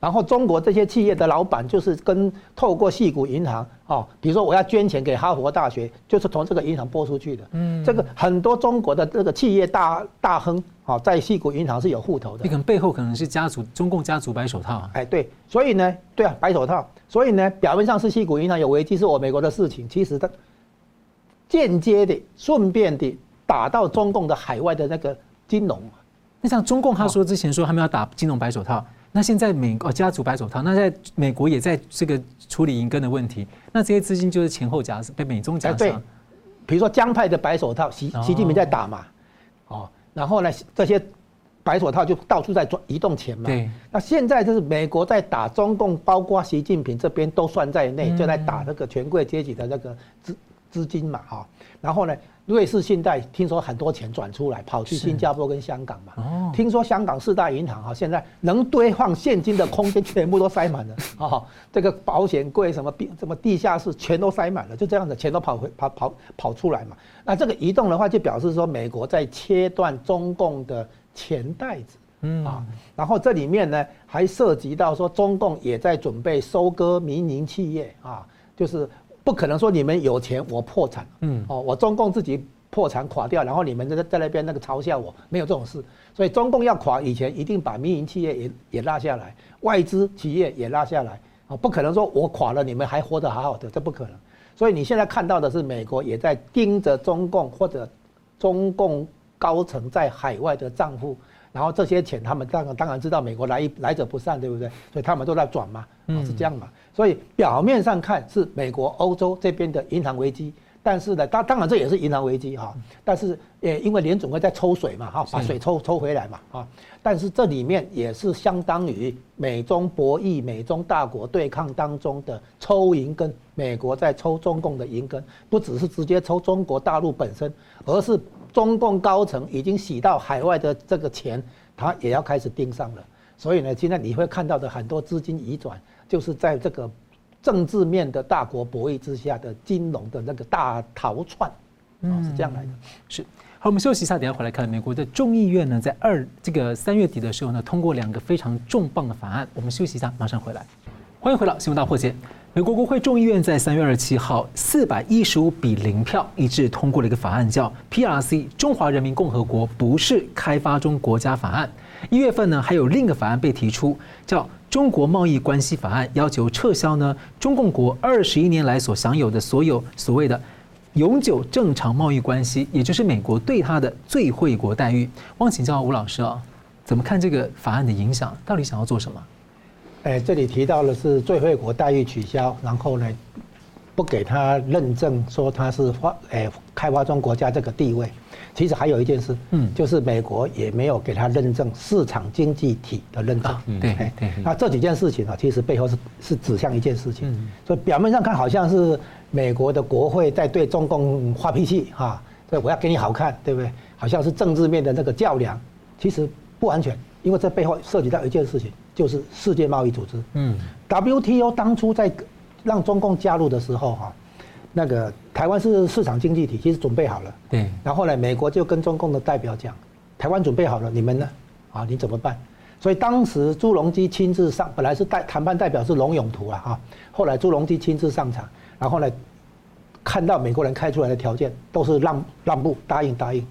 然后中国这些企业的老板就是跟透过矽谷银行哦，比如说我要捐钱给哈佛大学，就是从这个银行拨出去的。嗯，这个很多中国的这个企业大大亨哦，在矽谷银行是有户头的。你可能背后可能是家族中共家族白手套。哎，对，所以呢，对啊，白手套。所以呢，表面上是矽谷银行有危机，是我美国的事情，其实它间接的、顺便的打到中共的海外的那个金融。那像中共他说之前说他们要打金融白手套。那现在美哦家族白手套，那在美国也在这个处理银根的问题，那这些资金就是前后夹被美中夹。对，比如说江派的白手套，习习近平在打嘛，哦，然后呢这些白手套就到处在转移动钱嘛。对。那现在就是美国在打中共，包括习近平这边都算在内，就在打那个权贵阶级的那个资资金嘛，哈，然后呢，瑞士信贷听说很多钱转出来，跑去新加坡跟香港嘛，哦，听说香港四大银行哈，现在能堆放现金的空间全部都塞满了，啊，这个保险柜什么地什么地下室全都塞满了，就这样子钱都跑回跑跑跑出来嘛，那这个移动的话就表示说美国在切断中共的钱袋子，嗯。啊，然后这里面呢还涉及到说中共也在准备收割民营企业啊，就是。不可能说你们有钱我破产，嗯，哦，我中共自己破产垮掉，然后你们在在那边那个嘲笑我，没有这种事。所以中共要垮以前，一定把民营企业也也拉下来，外资企业也拉下来，啊，不可能说我垮了你们还活得好好的，这不可能。所以你现在看到的是美国也在盯着中共或者中共高层在海外的账户。然后这些钱，他们当然当然知道美国来来者不善，对不对？所以他们都在转嘛，是这样嘛。所以表面上看是美国、欧洲这边的银行危机，但是呢，当当然这也是银行危机哈。但是也因为联总会在抽水嘛，哈，把水抽抽回来嘛，啊。但是这里面也是相当于美中博弈、美中大国对抗当中的抽银根，美国在抽中共的银根，不只是直接抽中国大陆本身，而是。中共高层已经洗到海外的这个钱，他也要开始盯上了。所以呢，现在你会看到的很多资金移转，就是在这个政治面的大国博弈之下的金融的那个大逃窜，嗯，是这样来的。是。好，我们休息一下，等下回来看美国的众议院呢，在二这个三月底的时候呢，通过两个非常重磅的法案。我们休息一下，马上回来。欢迎回到新闻大破解。美国国会众议院在三月二十七号四百一十五比零票一致通过了一个法案，叫 PRC 中华人民共和国不是开发中国家法案。一月份呢，还有另一个法案被提出，叫中国贸易关系法案，要求撤销呢中共国二十一年来所享有的所有所谓的永久正常贸易关系，也就是美国对他的最惠国待遇。汪请教吴老师啊，怎么看这个法案的影响？到底想要做什么？哎，这里提到的是最惠国待遇取消，然后呢，不给他认证，说他是发哎开发中国家这个地位。其实还有一件事，嗯，就是美国也没有给他认证市场经济体的认证。对对。那这几件事情啊，其实背后是是指向一件事情。所以表面上看好像是美国的国会在对中共发脾气哈，所以我要给你好看，对不对？好像是政治面的那个较量，其实不完全，因为这背后涉及到一件事情。就是世界贸易组织，嗯，WTO 当初在让中共加入的时候，哈，那个台湾是市场经济体，其实准备好了，对。然后呢，美国就跟中共的代表讲，台湾准备好了，你们呢？啊，你怎么办？所以当时朱镕基亲自上，本来是代谈判代表是龙永图啊，哈，后来朱镕基亲自上场，然后呢，看到美国人开出来的条件都是让让步，答应答应，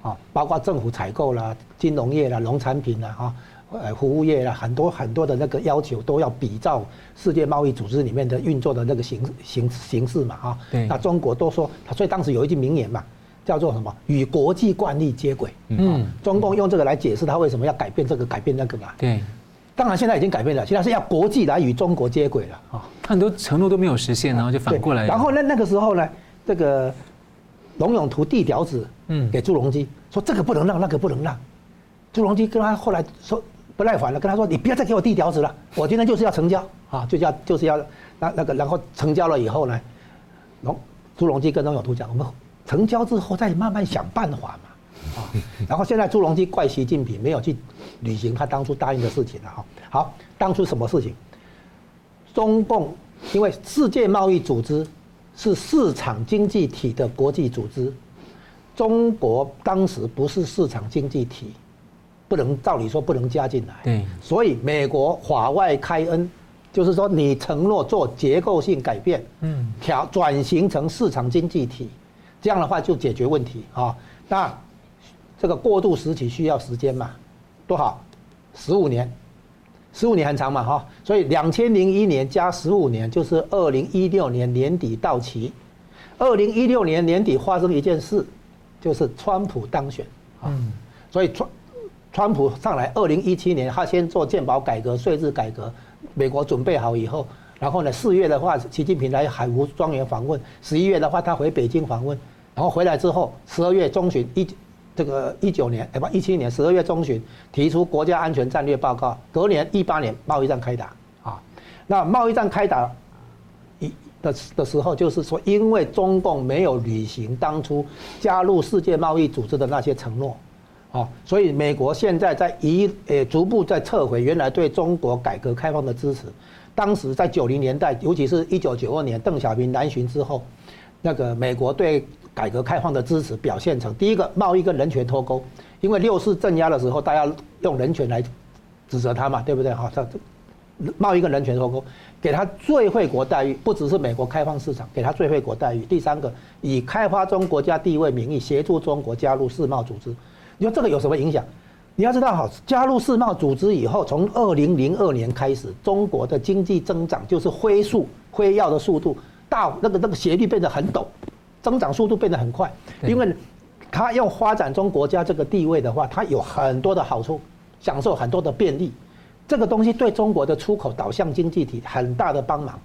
啊，包括政府采购啦、金融业啦、农产品啦，哈。呃，服务业啦，很多很多的那个要求都要比照世界贸易组织里面的运作的那个形形形式嘛，啊。对。那中国都说，所以当时有一句名言嘛，叫做什么？与国际惯例接轨。嗯。中共用这个来解释他为什么要改变这个改变那个嘛。对。当然现在已经改变了，现在是要国际来与中国接轨了啊。很多承诺都没有实现，然后就反过来。然后那那个时候呢，这个龙永图递条子，嗯，给朱镕基说这个不能让，那个不能让。朱镕基跟他后来说。不耐烦了，跟他说：“你不要再给我递条子了，我今天就是要成交啊，就要就是要那那个，然后成交了以后呢，龙朱镕基跟龙永图讲，我们成交之后再慢慢想办法嘛，啊，然后现在朱镕基怪习近平没有去履行他当初答应的事情了哈。好，当初什么事情？中共因为世界贸易组织是市场经济体的国际组织，中国当时不是市场经济体。”不能照理说不能加进来，对，所以美国法外开恩，就是说你承诺做结构性改变，嗯，调转型成市场经济体，这样的话就解决问题啊。那这个过渡时期需要时间嘛？多少，十五年，十五年很长嘛哈。所以两千零一年加十五年就是二零一六年年底到期。二零一六年年底发生一件事，就是川普当选啊，所以川。川普上来，二零一七年他先做健保改革、税制改革，美国准备好以后，然后呢，四月的话，习近平来海湖庄园访问，十一月的话他回北京访问，然后回来之后，十二月中旬一这个一九年哎不一七年十二月中旬提出国家安全战略报告，隔年一八年贸易战开打啊，那贸易战开打一的的时候，就是说，因为中共没有履行当初加入世界贸易组织的那些承诺，啊，所以美国现在在一呃逐步在撤回原来对中国改革开放的支持。当时在九零年代，尤其是一九九二年邓小平南巡之后，那个美国对改革开放的支持表现成第一个贸易跟人权脱钩，因为六四镇压的时候，大家用人权来指责他嘛，对不对？哈，这贸易跟人权脱钩，给他最惠国待遇，不只是美国开放市场，给他最惠国待遇。第三个，以开发中国家地位名义协助中国加入世贸组织，你说这个有什么影响？你要知道，哈，加入世贸组织以后，从二零零二年开始，中国的经济增长就是飞速、飞跃的速度，大那个那个斜率变得很陡，增长速度变得很快。因为，它要发展中国家这个地位的话，它有很多的好处，享受很多的便利，这个东西对中国的出口导向经济体很大的帮忙。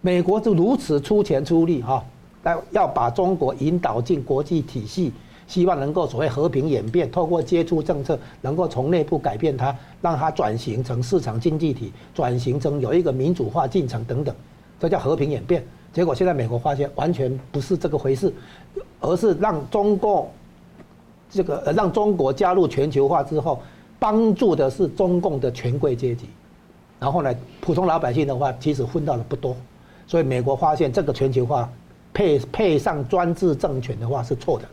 美国就如此出钱出力，哈，来要把中国引导进国际体系。希望能够所谓和平演变，透过接触政策，能够从内部改变它，让它转型成市场经济体，转型成有一个民主化进程等等，这叫和平演变。结果现在美国发现完全不是这个回事，而是让中共这个让中国加入全球化之后，帮助的是中共的权贵阶级，然后呢，普通老百姓的话其实分到的不多，所以美国发现这个全球化配配上专制政权的话是错的。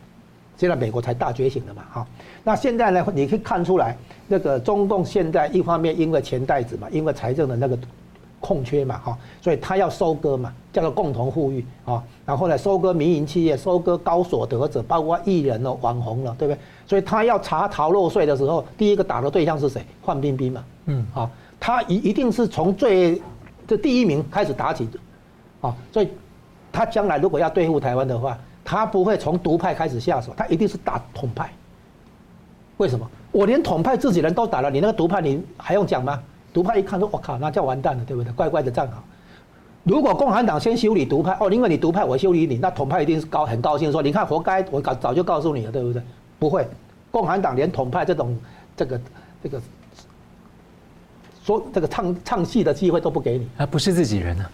现在美国才大觉醒了嘛，哈，那现在呢，你可以看出来，那个中共现在一方面因为钱袋子嘛，因为财政的那个空缺嘛，哈，所以他要收割嘛，叫做共同富裕啊，然后呢，收割民营企业，收割高所得者，包括艺人了、网红了，对不对？所以他要查逃漏税的时候，第一个打的对象是谁？范冰冰嘛，嗯，好，他一一定是从最这第一名开始打起的，啊，所以他将来如果要对付台湾的话。他不会从独派开始下手，他一定是打统派。为什么？我连统派自己人都打了，你那个独派你还用讲吗？独派一看说：“我靠，那叫完蛋了，对不对？”乖乖的站好。如果共产党先修理独派，哦，因为你独派，我修理你，那统派一定是高很高兴说：“你看，活该，我早早就告诉你了，对不对？”不会，共产党连统派这种这个这个说这个唱唱戏的机会都不给你，啊不是自己人啊。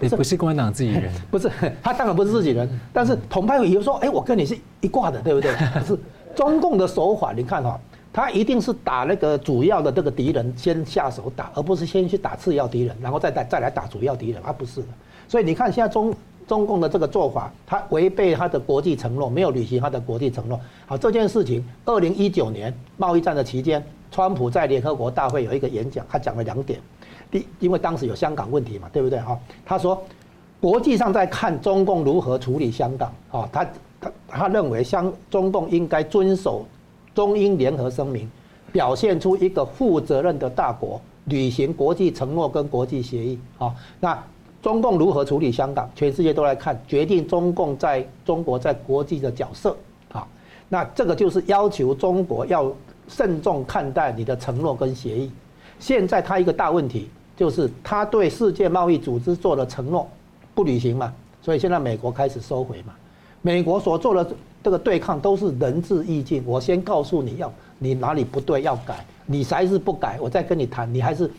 也不是共产党自己人，不是他当然不是自己人，但是统派以后说，哎，我跟你是一挂的，对不对？不是中共的手法，你看哈，他一定是打那个主要的这个敌人先下手打，而不是先去打次要敌人，然后再再再来打主要敌人，而不是的。所以你看现在中中共的这个做法，他违背他的国际承诺，没有履行他的国际承诺。好，这件事情，二零一九年贸易战的期间，川普在联合国大会有一个演讲，他讲了两点。第，因为当时有香港问题嘛，对不对？哈，他说，国际上在看中共如何处理香港，啊，他他他认为香中共应该遵守中英联合声明，表现出一个负责任的大国，履行国际承诺跟国际协议，啊，那中共如何处理香港，全世界都来看，决定中共在中国在国际的角色，啊，那这个就是要求中国要慎重看待你的承诺跟协议。现在他一个大问题。就是他对世界贸易组织做的承诺不履行嘛，所以现在美国开始收回嘛。美国所做的这个对抗都是仁至义尽，我先告诉你要你哪里不对要改，你还是不改，我再跟你谈，你还是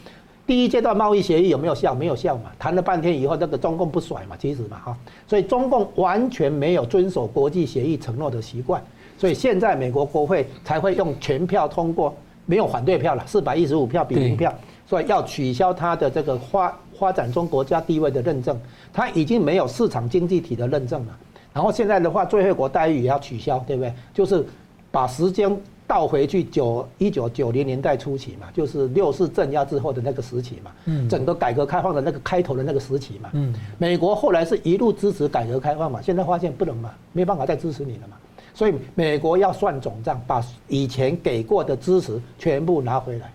第一阶段贸易协议有没有效？没有效嘛，谈了半天以后，那个中共不甩嘛，其实嘛哈，所以中共完全没有遵守国际协议承诺的习惯，所以现在美国国会才会用全票通过，没有反对票了，四百一十五票比零票。所以要取消它的这个发发展中国家地位的认证，它已经没有市场经济体的认证了。然后现在的话，最惠国待遇也要取消，对不对？就是把时间倒回去九一九九零年代初期嘛，就是六四镇压之后的那个时期嘛，嗯，整个改革开放的那个开头的那个时期嘛，嗯，美国后来是一路支持改革开放嘛，现在发现不能嘛，没办法再支持你了嘛，所以美国要算总账，把以前给过的支持全部拿回来。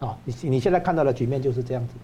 啊，你你现在看到的局面就是这样子。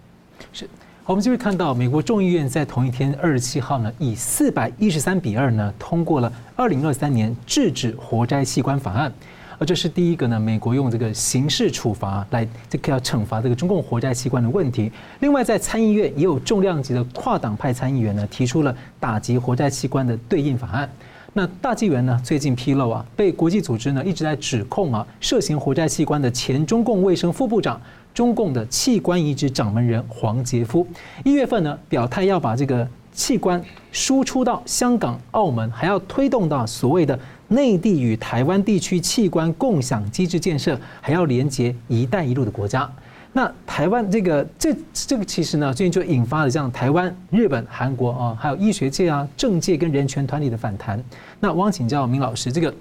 是，我们就会看到美国众议院在同一天二十七号呢，以四百一十三比二呢通过了二零二三年制止活摘器官法案，而这是第一个呢，美国用这个刑事处罚来这个要惩罚这个中共活摘器官的问题。另外，在参议院也有重量级的跨党派参议员呢提出了打击活摘器官的对应法案。那大纪元呢？最近披露啊，被国际组织呢一直在指控啊，涉嫌活摘器官的前中共卫生副部长、中共的器官移植掌门人黄杰夫，一月份呢表态要把这个器官输出到香港、澳门，还要推动到所谓的内地与台湾地区器官共享机制建设，还要连接“一带一路”的国家。那台湾这个这这个其实呢，最近就引发了这样台湾、日本、韩国啊，还有医学界啊、政界跟人权团体的反弹。那我想请教明老师，这个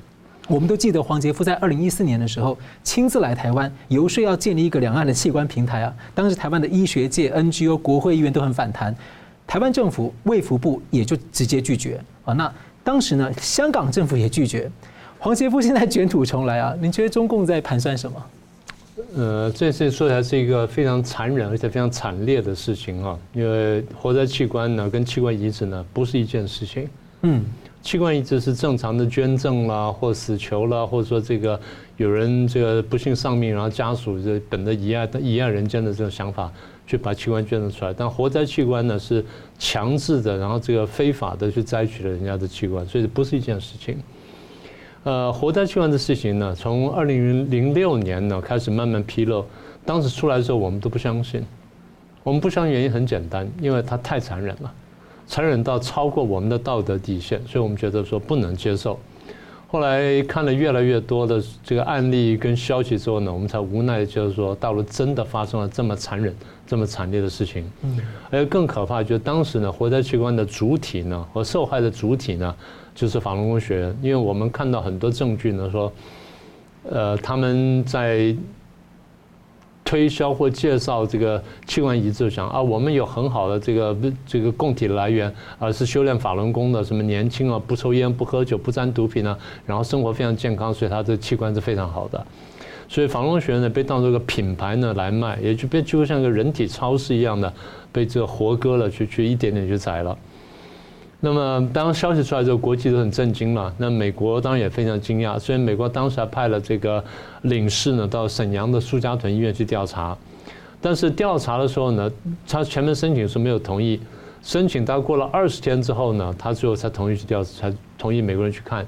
我们都记得黄杰夫在二零一四年的时候亲自来台湾游说，要建立一个两岸的器官平台啊。当时台湾的医学界、NGO、国会议员都很反弹。台湾政府卫福部也就直接拒绝啊。那当时呢，香港政府也拒绝。黄杰夫现在卷土重来啊，您觉得中共在盘算什么？呃，这次说起来是一个非常残忍而且非常惨烈的事情啊。因为活摘器官呢，跟器官移植呢，不是一件事情。嗯，器官移植是正常的捐赠啦，或死囚啦，或者说这个有人这个不幸丧命，然后家属这本着遗爱遗爱人间的这种想法。去把器官捐赠出来，但活摘器官呢是强制的，然后这个非法的去摘取了人家的器官，所以不是一件事情。呃，活摘器官的事情呢，从二零零六年呢开始慢慢披露，当时出来的时候我们都不相信，我们不相信原因很简单，因为它太残忍了，残忍到超过我们的道德底线，所以我们觉得说不能接受。后来看了越来越多的这个案例跟消息之后呢，我们才无奈的就是说，大陆真的发生了这么残忍、这么惨烈的事情。嗯，而更可怕就是当时呢，活摘器官的主体呢和受害的主体呢，就是法轮功学员，因为我们看到很多证据呢说，呃，他们在。推销或介绍这个器官移植，想啊，我们有很好的这个这个供体来源，而是修炼法轮功的，什么年轻啊，不抽烟不喝酒不沾毒品啊，然后生活非常健康，所以他这器官是非常好的。所以法轮功学员呢被当作一个品牌呢来卖，也就变就像个人体超市一样的，被这个活割了去去一点点去宰了。那么当消息出来之后，国际都很震惊了。那美国当然也非常惊讶，所以美国当时还派了这个领事呢到沈阳的苏家屯医院去调查。但是调查的时候呢，他前面申请是没有同意，申请到过了二十天之后呢，他最后才同意去调，才同意美国人去看。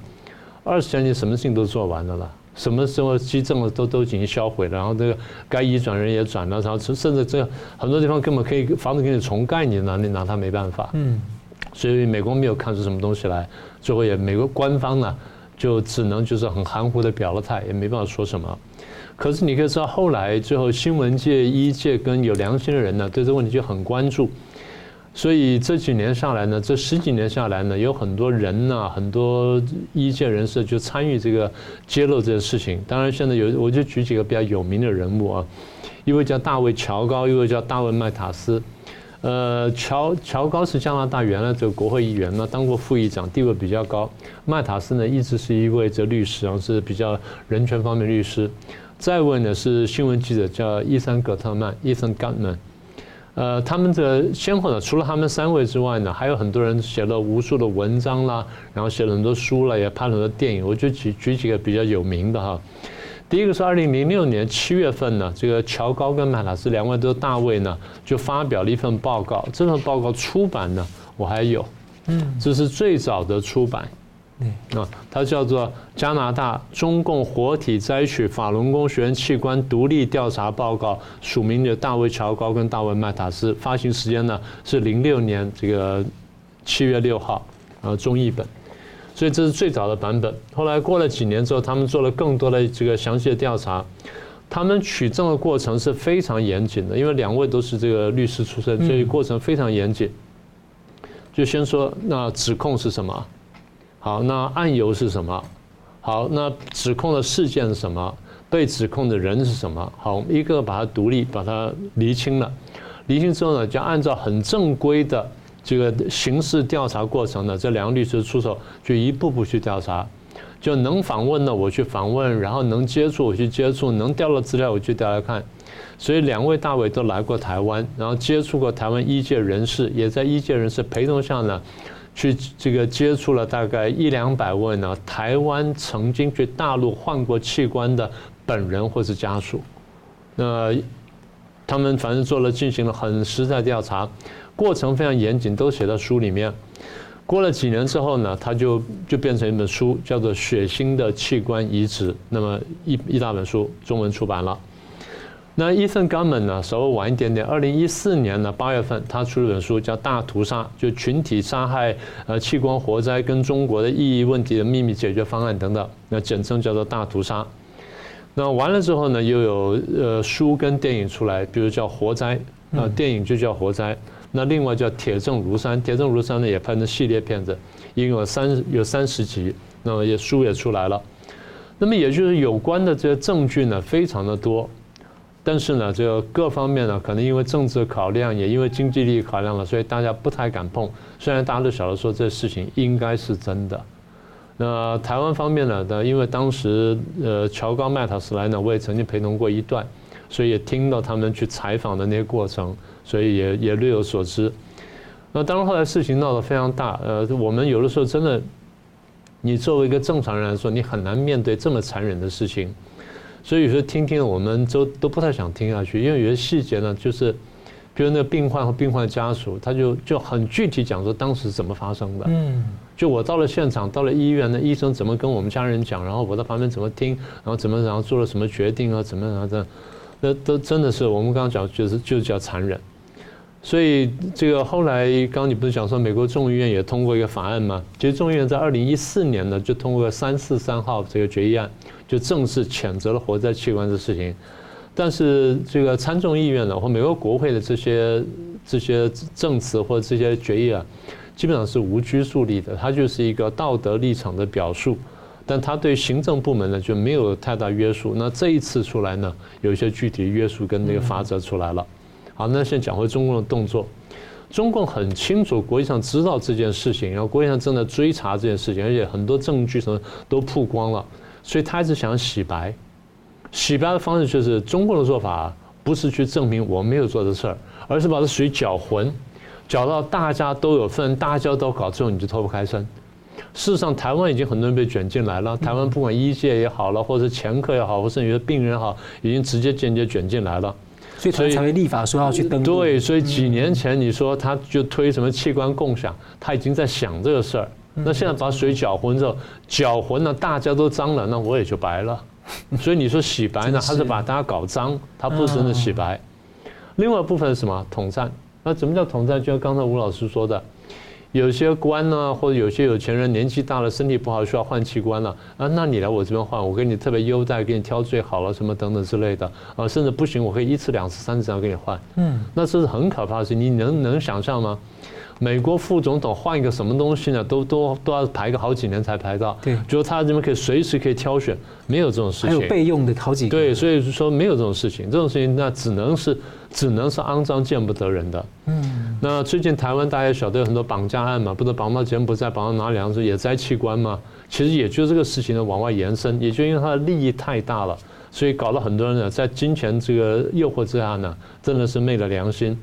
二十天你什么事情都做完了了，什么时候急症都都已经销毁了，然后这个该移转人也转了，然后甚至这很多地方根本可以房子给你重盖，你拿你拿他没办法。嗯。所以美国没有看出什么东西来，最后也美国官方呢就只能就是很含糊的表了态，也没办法说什么。可是你可以知道，后来最后新闻界、医界跟有良心的人呢，对这个问题就很关注。所以这几年下来呢，这十几年下来呢，有很多人呢，很多医界人士就参与这个揭露这个事情。当然，现在有我就举几个比较有名的人物啊，一位叫大卫乔高，一位叫大卫麦塔斯。呃，乔乔高是加拿大原来这个国会议员呢，当过副议长，地位比较高。麦塔斯呢，一直是一位这律师，然后是比较人权方面律师。再一位呢是新闻记者，叫伊森格特曼 （Ethan Gutman）。呃，他们这先后呢，除了他们三位之外呢，还有很多人写了无数的文章啦，然后写了很多书了，也拍了很多电影。我就举举几个比较有名的哈。第一个是二零零六年七月份呢，这个乔高跟麦塔斯两位都大卫呢，就发表了一份报告。这份报告出版呢，我还有，嗯，这是最早的出版，嗯啊，它叫做《加拿大中共活体摘取法轮功学员器官独立调查报告》，署名的大卫乔高跟大卫麦塔斯，发行时间呢是零六年这个七月六号，呃，中译本。所以这是最早的版本。后来过了几年之后，他们做了更多的这个详细的调查。他们取证的过程是非常严谨的，因为两位都是这个律师出身，所以过程非常严谨。就先说那指控是什么？好，那案由是什么？好，那指控的事件是什么？被指控的人是什么？好，我们一个个把它独立，把它厘清了。厘清之后呢，就按照很正规的。这个刑事调查过程呢，这两个律师出手，就一步步去调查，就能访问呢，我去访问，然后能接触我去接触，能调了资料我去调来看。所以两位大伟都来过台湾，然后接触过台湾医界人士，也在医界人士陪同下呢，去这个接触了大概一两百位呢，台湾曾经去大陆换过器官的本人或是家属。那他们反正做了进行了很实在调查。过程非常严谨，都写到书里面。过了几年之后呢，他就就变成一本书，叫做《血腥的器官移植》。那么一一大本书，中文出版了。那 Ethan Gumman 呢，稍微晚一点点，二零一四年呢八月份，他出了本书叫《大屠杀》，就群体杀害呃器官活灾跟中国的意义问题的秘密解决方案等等，那简称叫做《大屠杀》。那完了之后呢，又有呃书跟电影出来，比如叫《活灾》，那电影就叫《活灾》。那另外叫《铁证如山》，《铁证如山》呢也拍成系列片子，一共有三有三十集，那么也书也出来了。那么也就是有关的这些证据呢，非常的多。但是呢，这个各方面呢，可能因为政治考量，也因为经济利益考量了，所以大家不太敢碰。虽然大家都晓得说这事情应该是真的。那台湾方面呢，因为当时呃乔高麦塔斯来呢，我也曾经陪同过一段，所以也听到他们去采访的那些过程，所以也也略有所知。那当然后来事情闹得非常大，呃，我们有的时候真的，你作为一个正常人来说，你很难面对这么残忍的事情。所以有时候听听我们都都不太想听下去，因为有些细节呢，就是，比如那病患和病患家属，他就就很具体讲说当时怎么发生的。嗯，就我到了现场，到了医院，那医生怎么跟我们家人讲，然后我在旁边怎么听，然后怎么然后做了什么决定啊，怎么样的，那都真的是我们刚刚讲就是就是叫残忍。所以这个后来刚刚你不是讲说美国众议院也通过一个法案吗？其实众议院在二零一四年呢就通过了三四三号这个决议案。就正式谴责了活摘器官的事情，但是这个参众议院呢，或美国国会的这些这些证词或者这些决议啊，基本上是无拘束力的，它就是一个道德立场的表述，但它对行政部门呢就没有太大约束。那这一次出来呢，有一些具体约束跟那个法则出来了。好，那现在讲回中共的动作，中共很清楚国际上知道这件事情，然后国际上正在追查这件事情，而且很多证据什么都曝光了。所以他一直想洗白，洗白的方式就是中共的做法，不是去证明我没有做这事儿，而是把这水搅浑，搅到大家都有份，大家都搞之后，你就脱不开身。事实上，台湾已经很多人被卷进来了，台湾不管医界也好了，或者前科也好，或者有的病人好，已经直接间接卷进来了。所以才会立法说要去登录。对，所以几年前你说他就推什么器官共享，他已经在想这个事儿。那现在把水搅浑之后，搅浑了，大家都脏了，那我也就白了。所以你说洗白呢，还是把大家搞脏？他不是真的洗白。另外一部分是什么？统战。那怎么叫统战？就像刚才吴老师说的，有些官呢，或者有些有钱人年纪大了，身体不好需要换器官了啊，那你来我这边换，我给你特别优待，给你挑最好了，什么等等之类的啊，甚至不行，我可以一次、两次、三次这样给你换。嗯，那这是很可怕的事情，你能能想象吗？美国副总统换一个什么东西呢？都都都要排个好几年才排到。对，就是他这边可以随时可以挑选，没有这种事情。还有备用的好几个。对，所以说没有这种事情，这种事情那只能是只能是肮脏见不得人的。嗯。那最近台湾大家晓得有很多绑架案嘛，不是绑到柬埔寨，绑到哪里样子也摘器官嘛？其实也就这个事情呢往外延伸，也就因为它的利益太大了，所以搞了很多人呢在金钱这个诱惑之下呢，真的是昧了良心。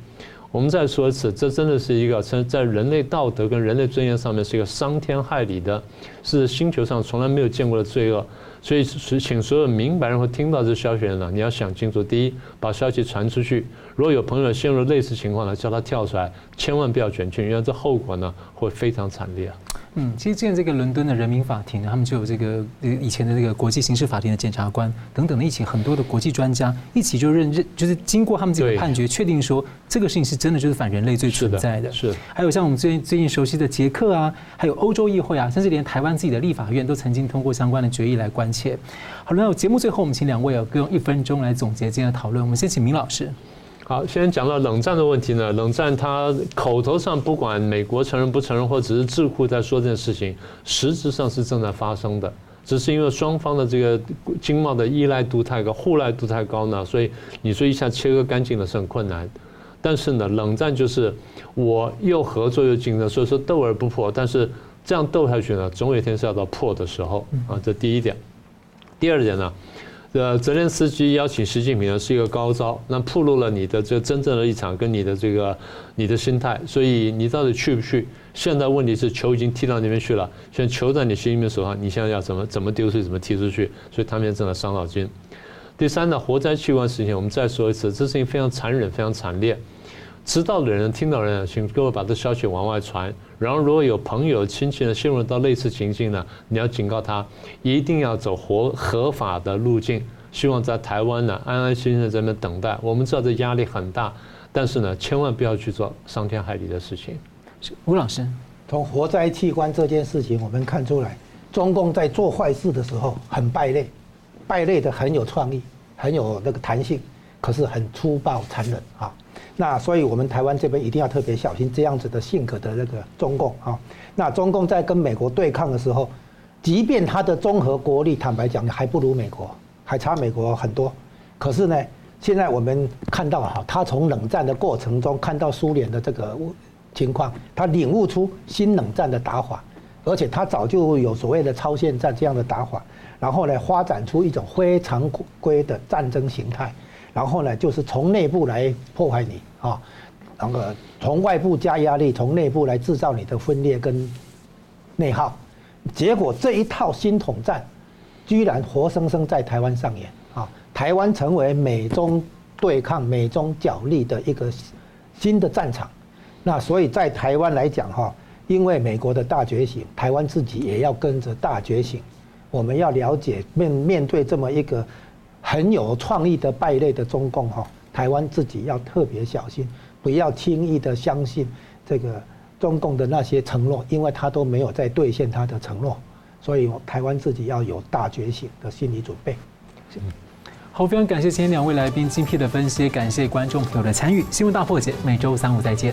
我们再说一次，这真的是一个在人类道德跟人类尊严上面是一个伤天害理的，是星球上从来没有见过的罪恶。所以，请所有明白人和听到这消息的人呢，你要想清楚：第一，把消息传出去；如果有朋友陷入类似情况呢，叫他跳出来，千万不要卷进去，因为这后果呢会非常惨烈。嗯，其实现在这个伦敦的人民法庭呢，他们就有这个以前的这个国际刑事法庭的检察官等等的一起很多的国际专家一起就认认，就是经过他们这个判决，确定说这个事情是真的，就是反人类罪存在的。是。还有像我们最近最近熟悉的捷克啊，还有欧洲议会啊，甚至连台湾自己的立法院都曾经通过相关的决议来关切。好了，那节目最后我们请两位啊各用一分钟来总结今天的讨论。我们先请明老师。好，先讲到冷战的问题呢。冷战它口头上不管美国承认不承认，或者只是智库在说这件事情，实质上是正在发生的。只是因为双方的这个经贸的依赖度太高，互赖度太高呢，所以你说一下切割干净的是很困难。但是呢，冷战就是我又合作又竞争，所以说斗而不破。但是这样斗下去呢，总有一天是要到破的时候啊。这第一点。第二点呢？呃，泽连斯基邀请习近平呢是一个高招，那暴露了你的这真正的立场跟你的这个你的心态，所以你到底去不去？现在问题是球已经踢到那边去了，现在球在你习近平手上，你现在要怎么怎么丢出去，怎么踢出去？所以他们也正在伤脑筋。第三呢，活灾器官事情，我们再说一次，这事情非常残忍，非常惨烈。知道的人、听到的人，请各位把这消息往外传。然后，如果有朋友、亲戚呢陷入到类似情境呢，你要警告他，一定要走合合法的路径，希望在台湾呢安安心心的在那等待。我们知道这压力很大，但是呢，千万不要去做伤天害理的事情。吴老师，从活摘器官这件事情，我们看出来，中共在做坏事的时候很败类，败类的很有创意，很有那个弹性，可是很粗暴残忍啊。那所以，我们台湾这边一定要特别小心这样子的性格的那个中共啊。那中共在跟美国对抗的时候，即便他的综合国力，坦白讲还不如美国，还差美国很多。可是呢，现在我们看到哈，他从冷战的过程中看到苏联的这个情况，他领悟出新冷战的打法，而且他早就有所谓的超限战这样的打法，然后呢，发展出一种非常规的战争形态，然后呢，就是从内部来破坏你。啊，那个从外部加压力，从内部来制造你的分裂跟内耗，结果这一套新统战，居然活生生在台湾上演啊！台湾成为美中对抗、美中角力的一个新的战场。那所以在台湾来讲哈，因为美国的大觉醒，台湾自己也要跟着大觉醒。我们要了解面面对这么一个很有创意的败类的中共哈。台湾自己要特别小心，不要轻易的相信这个中共的那些承诺，因为他都没有在兑现他的承诺，所以台湾自己要有大觉醒的心理准备。好，非常感谢今天两位来宾精辟的分析，感谢观众朋友的参与。新闻大破解每周三五再见。